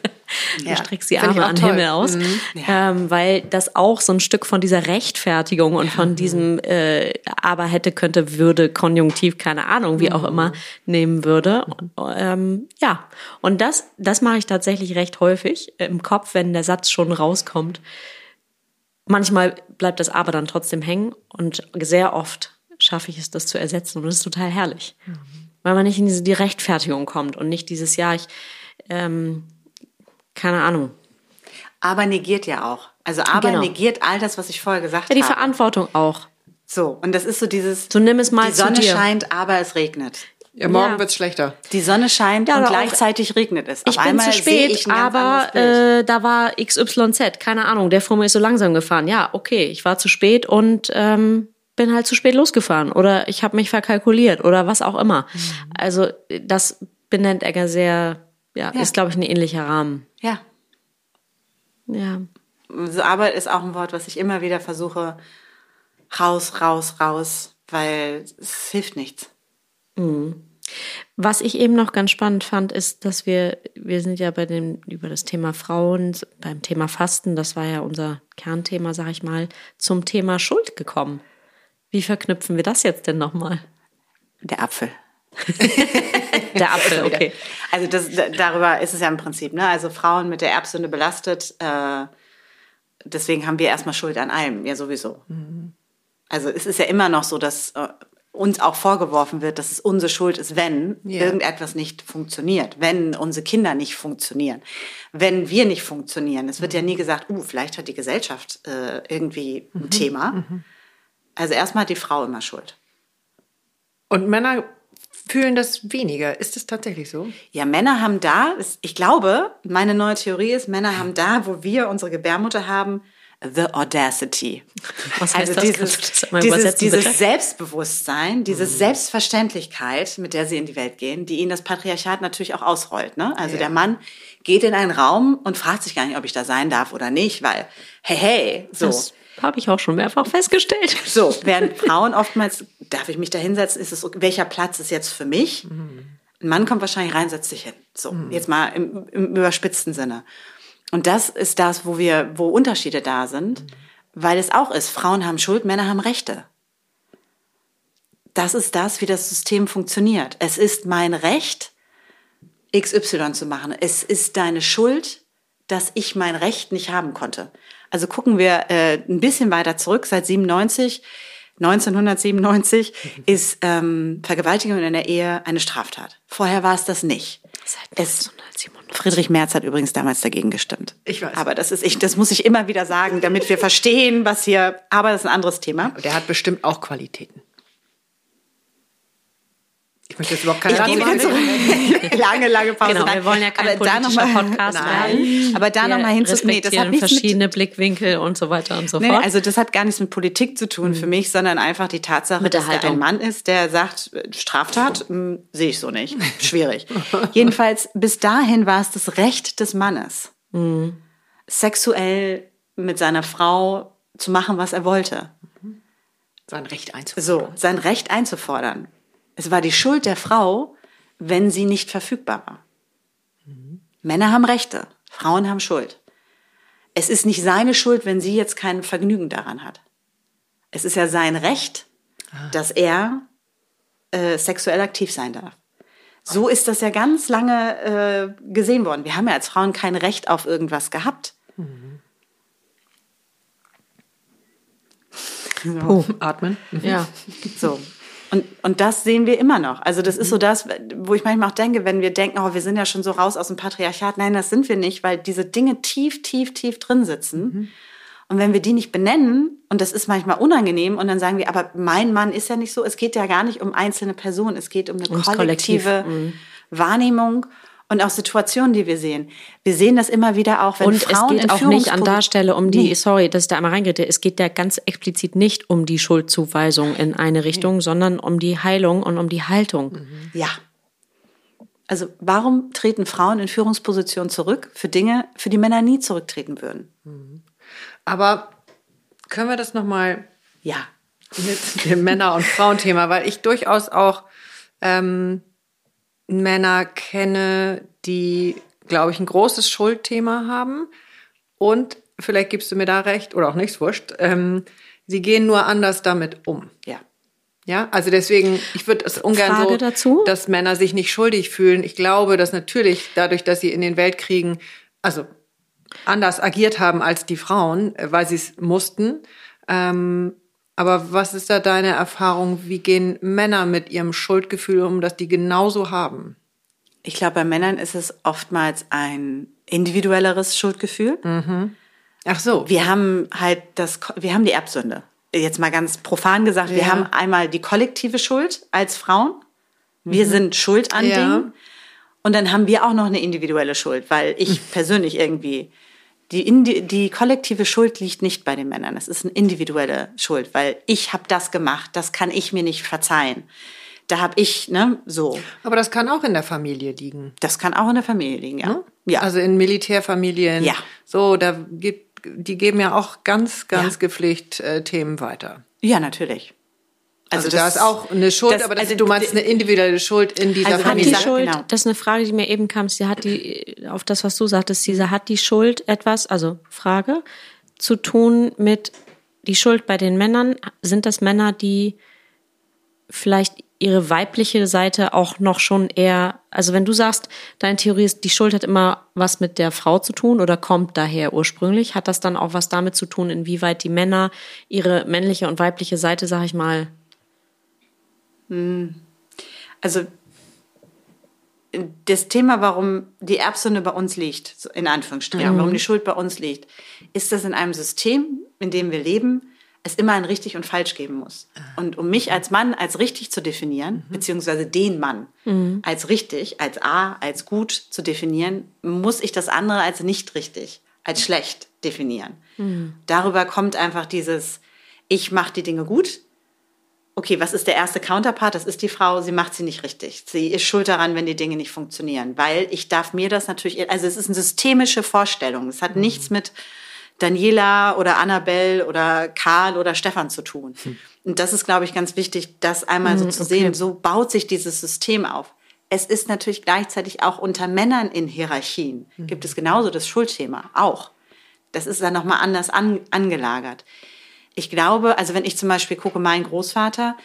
du ja. streckst die Arme an Himmel aus, mhm. ja. ähm, weil das auch so ein Stück von dieser Rechtfertigung und von diesem äh, aber hätte, könnte, würde, Konjunktiv, keine Ahnung, wie auch mhm. immer, nehmen würde. Ähm, ja, und das, das mache ich tatsächlich recht häufig im Kopf, wenn der Satz schon rauskommt. Manchmal bleibt das aber dann trotzdem hängen und sehr oft schaffe ich es, das zu ersetzen und das ist total herrlich. Mhm. Weil man nicht in diese die Rechtfertigung kommt und nicht dieses, ja, ich, ähm, keine Ahnung. Aber negiert ja auch. Also aber genau. negiert all das, was ich vorher gesagt habe. Ja, die habe. Verantwortung auch. So, und das ist so dieses, so nimm es mal die Sonne scheint, aber es regnet. Ja, morgen ja. wird's schlechter. Die Sonne scheint ja, und gleichzeitig regnet es. Auf ich bin zu spät, aber äh, da war XYZ, keine Ahnung, der vor mir ist so langsam gefahren. Ja, okay, ich war zu spät und ähm, bin halt zu spät losgefahren oder ich habe mich verkalkuliert oder was auch immer. Mhm. Also das benennt Egger sehr, ja, ja. ist glaube ich ein ähnlicher Rahmen. Ja. Ja. So Arbeit ist auch ein Wort, was ich immer wieder versuche, raus, raus, raus, weil es hilft nichts. Mhm. Was ich eben noch ganz spannend fand, ist, dass wir, wir sind ja bei dem, über das Thema Frauen, beim Thema Fasten, das war ja unser Kernthema, sag ich mal, zum Thema Schuld gekommen. Wie verknüpfen wir das jetzt denn nochmal? Der Apfel. der Apfel, okay. Also das, darüber ist es ja im Prinzip. Ne? Also Frauen mit der Erbsünde belastet. Äh, deswegen haben wir erstmal Schuld an allem, ja sowieso. Mhm. Also es ist ja immer noch so, dass äh, uns auch vorgeworfen wird, dass es unsere Schuld ist, wenn yeah. irgendetwas nicht funktioniert, wenn unsere Kinder nicht funktionieren, wenn wir nicht funktionieren. Es wird mhm. ja nie gesagt, uh, vielleicht hat die Gesellschaft äh, irgendwie ein mhm. Thema. Mhm. Also erstmal hat die Frau immer Schuld. Und Männer fühlen das weniger. Ist es tatsächlich so? Ja, Männer haben da, ich glaube, meine neue Theorie ist, Männer haben da, wo wir unsere Gebärmutter haben, the audacity. Was heißt also dieses, das dieses, dieses Selbstbewusstsein, diese mhm. Selbstverständlichkeit, mit der sie in die Welt gehen, die ihnen das Patriarchat natürlich auch ausrollt. Ne? Also ja. der Mann geht in einen Raum und fragt sich gar nicht, ob ich da sein darf oder nicht, weil, hey, hey, so. Das habe ich auch schon mehrfach festgestellt. So, während Frauen oftmals, darf ich mich da hinsetzen, ist es, welcher Platz ist jetzt für mich? Mhm. Ein Mann kommt wahrscheinlich rein, setzt sich hin. So, mhm. jetzt mal im, im überspitzten Sinne. Und das ist das, wo wir, wo Unterschiede da sind, mhm. weil es auch ist, Frauen haben Schuld, Männer haben Rechte. Das ist das, wie das System funktioniert. Es ist mein Recht, XY zu machen. Es ist deine Schuld, dass ich mein Recht nicht haben konnte. Also gucken wir äh, ein bisschen weiter zurück, seit 97, 1997 ist ähm, Vergewaltigung in der Ehe eine Straftat. Vorher war es das nicht. Seit 1997. Friedrich Merz hat übrigens damals dagegen gestimmt. Ich weiß. Aber das ist ich, das muss ich immer wieder sagen, damit wir verstehen, was hier. Aber das ist ein anderes Thema. Der hat bestimmt auch Qualitäten. Ich möchte jetzt überhaupt keine machen. lange, lange Pause. Genau, wir wollen ja kein politischer mal, Podcast nein. Aber da nochmal hinzu, nee, das hat verschiedene mit, Blickwinkel und so weiter und so nee, fort. Also das hat gar nichts mit Politik zu tun mhm. für mich, sondern einfach die Tatsache, mit dass er ein Mann ist, der sagt, Straftat mh, hm, sehe ich so nicht. Schwierig. Jedenfalls bis dahin war es das Recht des Mannes, mhm. sexuell mit seiner Frau zu machen, was er wollte. Sein Recht einzufordern. So, sein Recht einzufordern. Es war die Schuld der Frau, wenn sie nicht verfügbar war. Mhm. Männer haben Rechte, Frauen haben Schuld. Es ist nicht seine Schuld, wenn sie jetzt kein Vergnügen daran hat. Es ist ja sein Recht, ah. dass er äh, sexuell aktiv sein darf. So ist das ja ganz lange äh, gesehen worden. Wir haben ja als Frauen kein Recht auf irgendwas gehabt. Mhm. So. Puh, atmen. Ja. So. Und, und das sehen wir immer noch. Also das ist so das, wo ich manchmal auch denke, wenn wir denken, oh, wir sind ja schon so raus aus dem Patriarchat. Nein, das sind wir nicht, weil diese Dinge tief, tief, tief drin sitzen. Mhm. Und wenn wir die nicht benennen, und das ist manchmal unangenehm, und dann sagen wir, aber mein Mann ist ja nicht so, es geht ja gar nicht um einzelne Personen, es geht um eine Ums kollektive mhm. Wahrnehmung und auch Situationen, die wir sehen. Wir sehen das immer wieder auch, wenn und Frauen es geht auch nicht an der Stelle um die, nee. sorry, dass ich da einmal reingehe, es geht ja ganz explizit nicht um die Schuldzuweisung in eine Richtung, nee. sondern um die Heilung und um die Haltung. Mhm. Ja. Also warum treten Frauen in Führungspositionen zurück für Dinge, für die Männer nie zurücktreten würden? Mhm. Aber können wir das nochmal ja. mit dem Männer- und Frauenthema, weil ich durchaus auch ähm, Männer kenne, die glaube ich, ein großes Schuldthema haben. Und vielleicht gibst du mir da recht, oder auch nichts wurscht, ähm, sie gehen nur anders damit um. Ja. Ja, also deswegen, ich würde es ungern Frage so, dazu? dass Männer sich nicht schuldig fühlen. Ich glaube, dass natürlich dadurch, dass sie in den Weltkriegen, also anders agiert haben als die Frauen, äh, weil sie es mussten. Ähm, aber was ist da deine Erfahrung? Wie gehen Männer mit ihrem Schuldgefühl um, dass die genauso haben? Ich glaube, bei Männern ist es oftmals ein individuelleres Schuldgefühl. Ach so. Wir haben halt das, wir haben die Erbsünde. Jetzt mal ganz profan gesagt, wir Ja. haben einmal die kollektive Schuld als Frauen. Wir sind schuld an Ja. Dingen. Und dann haben wir auch noch eine individuelle Schuld, weil ich persönlich irgendwie, die, Indi die kollektive Schuld liegt nicht bei den Männern. Es ist eine individuelle Schuld, weil ich habe das gemacht, das kann ich mir nicht verzeihen. Da habe ich, ne, so. Aber das kann auch in der Familie liegen. Das kann auch in der Familie liegen, ja. Ja. Also in Militärfamilien. Ja. So, da gibt, die geben ja auch ganz, ganz Ja. gepflegt äh, Themen weiter. ja, natürlich. Also, da ist auch eine Schuld, das- aber das, also du meinst eine individuelle Schuld in dieser Also hat Hat die Familie. Schuld, genau. das ist eine Frage, die mir eben kam. Sie hat die, auf das, was du sagtest, sie hat die Schuld etwas, also Frage, zu tun mit die Schuld bei den Männern. Sind das Männer, die vielleicht ihre weibliche Seite auch noch schon eher, also wenn du sagst, deine Theorie ist, die Schuld hat immer was mit der Frau zu tun oder kommt daher ursprünglich, hat das dann auch was damit zu tun, inwieweit die Männer ihre männliche und weibliche Seite, sag ich mal, Also das Thema, warum die Erbsünde bei uns liegt, in Anführungsstrichen, warum die Schuld bei uns liegt, ist, dass in einem System, in dem wir leben, es immer ein richtig und falsch geben muss. Und um mich als Mann als richtig zu definieren, beziehungsweise den Mann als richtig, als A, als gut zu definieren, muss ich das andere als nicht richtig, als schlecht definieren. Darüber kommt einfach dieses, ich mache die Dinge gut, okay, was ist der erste Counterpart? Das ist die Frau, sie macht sie nicht richtig. Sie ist schuld daran, wenn die Dinge nicht funktionieren, weil ich darf mir das natürlich, also es ist eine systemische Vorstellung. Es hat nichts mit Daniela oder Annabelle oder Karl oder Stefan zu tun. Und das ist, glaube ich, ganz wichtig, das einmal so zu sehen. So baut sich dieses System auf. Es ist natürlich gleichzeitig auch unter Männern in Hierarchien. Gibt es genauso das Schuldthema auch. Das ist dann nochmal anders an, angelagert. Ich glaube, also wenn ich zum Beispiel gucke, mein Großvater,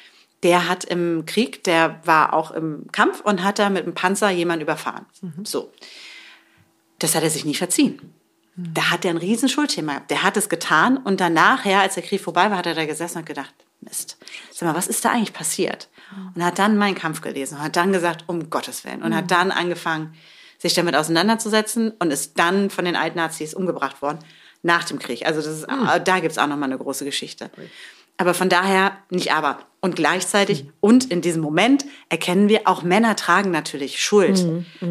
der hat im Krieg, der war auch im Kampf und hat da mit einem Panzer jemanden überfahren. So. Das hat er sich nie verziehen. Da hat er ein riesen Schuldthema gehabt. Der hat es getan und danach, ja, als der Krieg vorbei war, hat er da gesessen und gedacht, Mist, sag mal, was ist da eigentlich passiert? Und hat dann meinen Kampf gelesen und hat dann gesagt, um Gottes Willen. Und hat dann angefangen, sich damit auseinanderzusetzen und ist dann von den alten Nazis umgebracht worden nach dem Krieg. Also das ist, da gibt's auch nochmal eine große Geschichte. Aber von daher, nicht aber. Und gleichzeitig und in diesem Moment erkennen wir, auch Männer tragen natürlich Schuld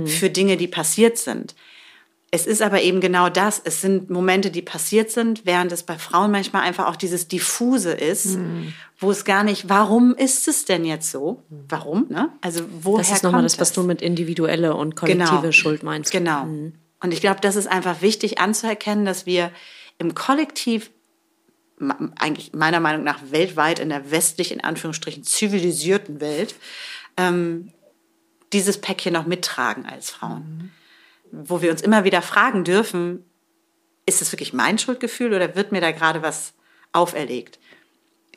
für Dinge, die passiert sind. Es ist aber eben genau das. Es sind Momente, die passiert sind, während es bei Frauen manchmal einfach auch dieses Diffuse ist, wo es gar nicht, warum ist es denn jetzt so? Warum? Ne? Also woher das ist nochmal das, was es? du mit individuelle und kollektive Schuld meinst. Genau. Und ich glaube, das ist einfach wichtig anzuerkennen, dass wir im Kollektiv eigentlich meiner Meinung nach weltweit in der westlich in Anführungsstrichen zivilisierten Welt ähm, dieses Päckchen noch mittragen als Frauen. Wo wir uns immer wieder fragen dürfen, ist es wirklich mein Schuldgefühl oder wird mir da gerade was auferlegt?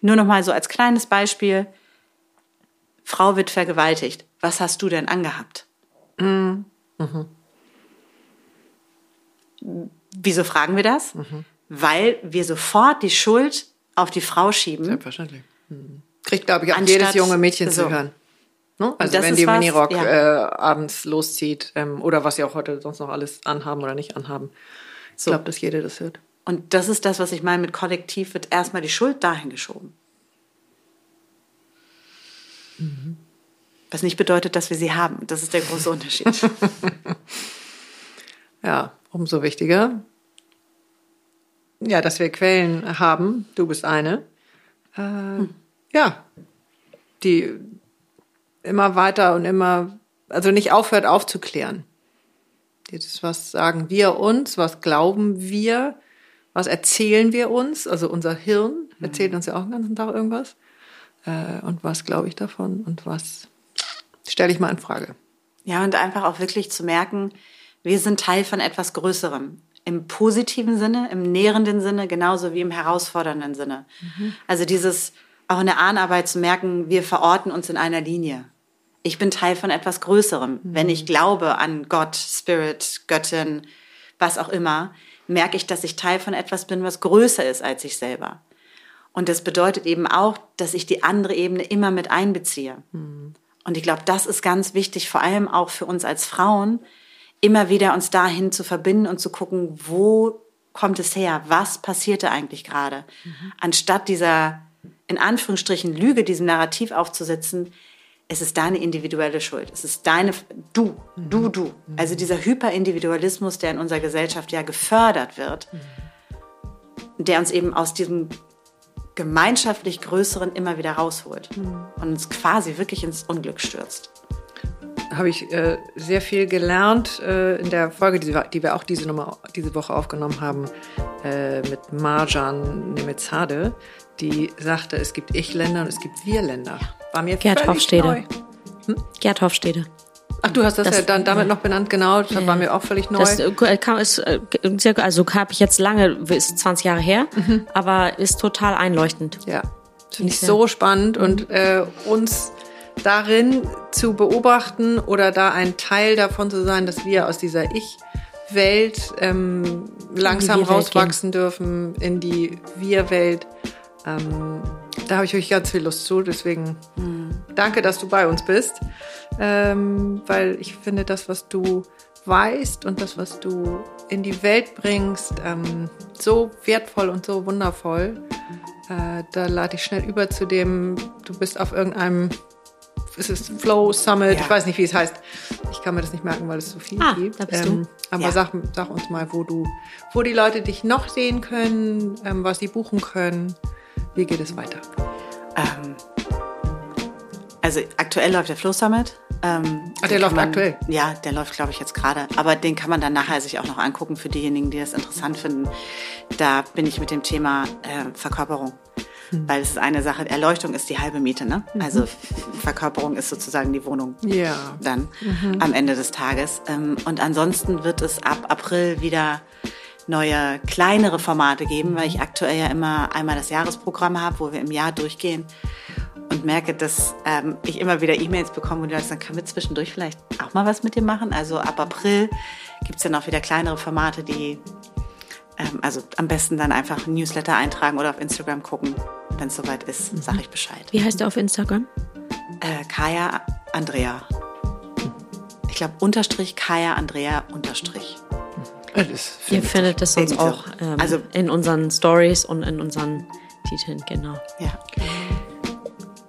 Nur noch mal so als kleines Beispiel. Frau wird vergewaltigt. Was hast du denn angehabt? Wieso fragen wir das? Weil wir sofort die Schuld auf die Frau schieben. Selbstverständlich. Mhm. Kriegt, glaube ich, auch Anstatt- jedes junge Mädchen so. zu hören. Ne? Also wenn die was- Minirock ja. äh, abends loszieht ähm, oder was sie auch heute sonst noch alles anhaben oder nicht anhaben. Ich glaube, dass jeder das hört. Und das ist das, was ich meine mit Kollektiv, wird erstmal die Schuld dahin geschoben. Was nicht bedeutet, dass wir sie haben. Das ist der große Unterschied. Ja, umso wichtiger. Ja, dass wir Quellen haben. Du bist eine. Äh, Ja, die immer weiter und immer, also nicht aufhört aufzuklären. Jetzt was sagen wir uns, was glauben wir, was erzählen wir uns, also unser Hirn erzählt uns ja auch den ganzen Tag irgendwas. Äh, und was glaube ich davon und was stelle ich mal in Frage. Ja, und einfach auch wirklich zu merken, Wir sind Teil von etwas Größerem. Im positiven Sinne, im nährenden Sinne, genauso wie im herausfordernden Sinne. Mhm. Also dieses, auch in der Ahnarbeit zu merken, wir verorten uns in einer Linie. Ich bin Teil von etwas Größerem. Mhm. Wenn ich glaube an Gott, Spirit, Göttin, was auch immer, merke ich, dass ich Teil von etwas bin, was größer ist als ich selber. Und das bedeutet eben auch, dass ich die andere Ebene immer mit einbeziehe. Mhm. Und ich glaube, das ist ganz wichtig, vor allem auch für uns als Frauen, immer wieder uns dahin zu verbinden und zu gucken, wo kommt es her? Was passierte eigentlich gerade? Mhm. Anstatt dieser, in Anführungsstrichen, Lüge, diesem Narrativ aufzusetzen, es ist deine individuelle Schuld. Es ist deine, du, mhm. du, du. Mhm. Also dieser Hyperindividualismus, der in unserer Gesellschaft ja gefördert wird, mhm. der uns eben aus diesem gemeinschaftlich Größeren immer wieder rausholt mhm. und uns quasi wirklich ins Unglück stürzt. Habe ich äh, sehr viel gelernt äh, in der Folge, die, die, wir auch diese, Nummer, diese Woche aufgenommen haben, äh, mit Marjan Nemezade, die sagte, es gibt Ich-Länder und es gibt Wir-Länder. War mir Gerd Hofstede. Hm? Gerd Hofstede. Ach, du hast das, das ja dann damit ja. noch benannt, genau. Das ja. war mir auch völlig neu. Das äh, kam, ist, äh, also habe ich jetzt lange, ist 20 Jahre her, mhm. aber ist total einleuchtend. Ja, finde ich so spannend mhm. und äh, uns darin zu beobachten oder da ein Teil davon zu sein, dass wir aus dieser Ich-Welt ähm, langsam die rauswachsen gehen. dürfen in die Wir-Welt. Ähm, da habe ich wirklich ganz viel Lust zu. Deswegen mhm. danke, dass du bei uns bist ähm, weil ich finde, das, was du weißt und das, was du in die Welt bringst, ähm, so wertvoll und so wundervoll. Äh, da lade ich schnell über zu dem, du bist auf irgendeinem, ist es Flow Summit, ja. ich weiß nicht, wie es heißt. Ich kann mir das nicht merken, weil es so viel ah, gibt. Da bist ähm, du. Aber ja. sag, sag, uns mal, wo du, wo die Leute dich noch sehen können, ähm, was sie buchen können. Wie geht es weiter? Ähm, also aktuell läuft der Flow Summit. Ähm, Ach, der läuft man, aktuell? Ja, der läuft, glaube ich, jetzt gerade. Aber den kann man dann nachher sich auch noch angucken für diejenigen, die das interessant finden. Da bin ich mit dem Thema äh, Verkörperung. Hm. Weil es ist eine Sache, Erleuchtung ist die halbe Miete, ne? Mhm. Also Verkörperung ist sozusagen die Wohnung. Ja. Dann mhm. am Ende des Tages. Ähm, und ansonsten wird es ab April wieder neue, kleinere Formate geben, weil ich aktuell ja immer einmal das Jahresprogramm habe, wo wir im Jahr durchgehen und merke, dass ähm, ich immer wieder E-Mails bekomme und die Leute sagen, können wir zwischendurch vielleicht auch mal was mit dir machen? Also ab April gibt es dann auch wieder kleinere Formate, die ähm, also am besten dann einfach ein Newsletter eintragen oder auf Instagram gucken. Wenn es soweit ist, mhm. sage ich Bescheid. Wie heißt du auf Instagram? Äh, Kaya Andrea. Ich glaube, Unterstrich Kaya Andrea Unterstrich. Ihr findet das sonst auch ähm, also, in unseren Stories und in unseren Titeln, genau. Ja.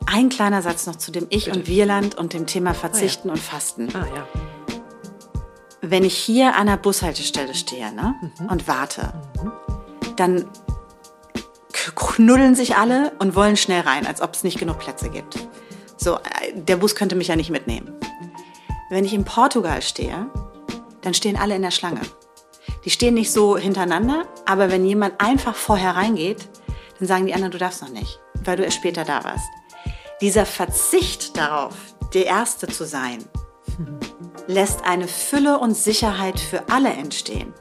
Ein kleiner Satz noch zu dem Ich- und Wir-Land und dem Thema Verzichten ah, ja. und Fasten. Ah, ja. Wenn ich hier an der Bushaltestelle stehe ne, mhm. und warte, mhm. dann knuddeln sich alle und wollen schnell rein, als ob es nicht genug Plätze gibt. So, äh, der Bus könnte mich ja nicht mitnehmen. Wenn ich in Portugal stehe, dann stehen alle in der Schlange. Die stehen nicht so hintereinander, aber wenn jemand einfach vorher reingeht, dann sagen die anderen, du darfst noch nicht, weil du erst später da warst. Dieser Verzicht darauf, der Erste zu sein, lässt eine Fülle und Sicherheit für alle entstehen.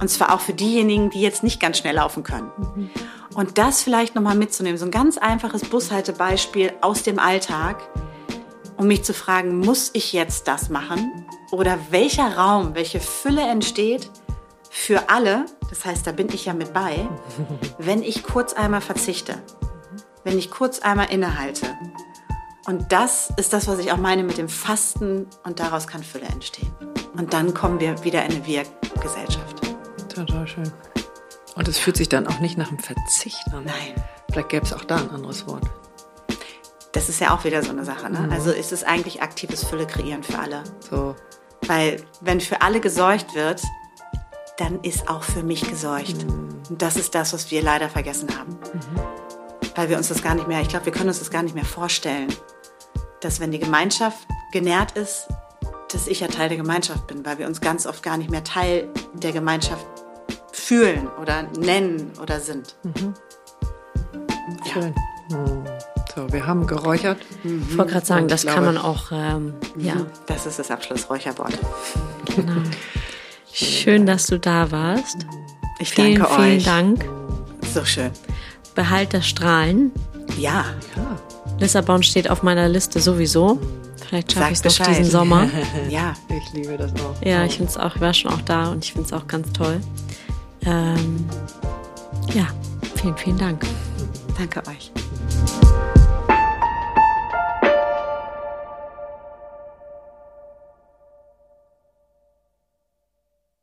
Und zwar auch für diejenigen, die jetzt nicht ganz schnell laufen können. Und das vielleicht nochmal mitzunehmen, so ein ganz einfaches Bushaltebeispiel aus dem Alltag, um mich zu fragen, muss ich jetzt das machen? Oder welcher Raum, welche Fülle entsteht für alle, das heißt, da bin ich ja mit bei, wenn ich kurz einmal verzichte wenn ich kurz einmal innehalte. Und das ist das, was ich auch meine mit dem Fasten und daraus kann Fülle entstehen. Und dann kommen wir wieder in eine Wir-Gesellschaft. Total schön. Und es fühlt sich dann auch nicht nach einem Verzicht an. Nein. Vielleicht gäbe es auch da ein anderes Wort. Das ist ja auch wieder so eine Sache. Ne? Mhm. Also ist es eigentlich aktives Fülle kreieren für alle. So. Weil wenn für alle gesorgt wird, dann ist auch für mich gesorgt. Mhm. Und das ist das, was wir leider vergessen haben. Mhm weil wir uns das gar nicht mehr, ich glaube, wir können uns das gar nicht mehr vorstellen, dass wenn die Gemeinschaft genährt ist, dass ich ja Teil der Gemeinschaft bin, weil wir uns ganz oft gar nicht mehr Teil der Gemeinschaft fühlen oder nennen oder sind. Mhm. Schön. Mhm. So, wir haben geräuchert. Mhm. Ich wollte gerade sagen, das glaube, kann man auch, ähm, ja. Das ist das Abschlussräucherwort. Genau. Schön, dass du da warst. Ich vielen, danke vielen euch. Dank. So schön. Behalt das Strahlen. Ja. Lissabon steht auf meiner Liste sowieso. Vielleicht schaffe ich es noch diesen Sommer. Ja. Ich liebe das auch. Ja, ich finde es auch, ich war schon auch da und ich finde es auch ganz toll. Ähm, ja, vielen, vielen Dank. Danke euch.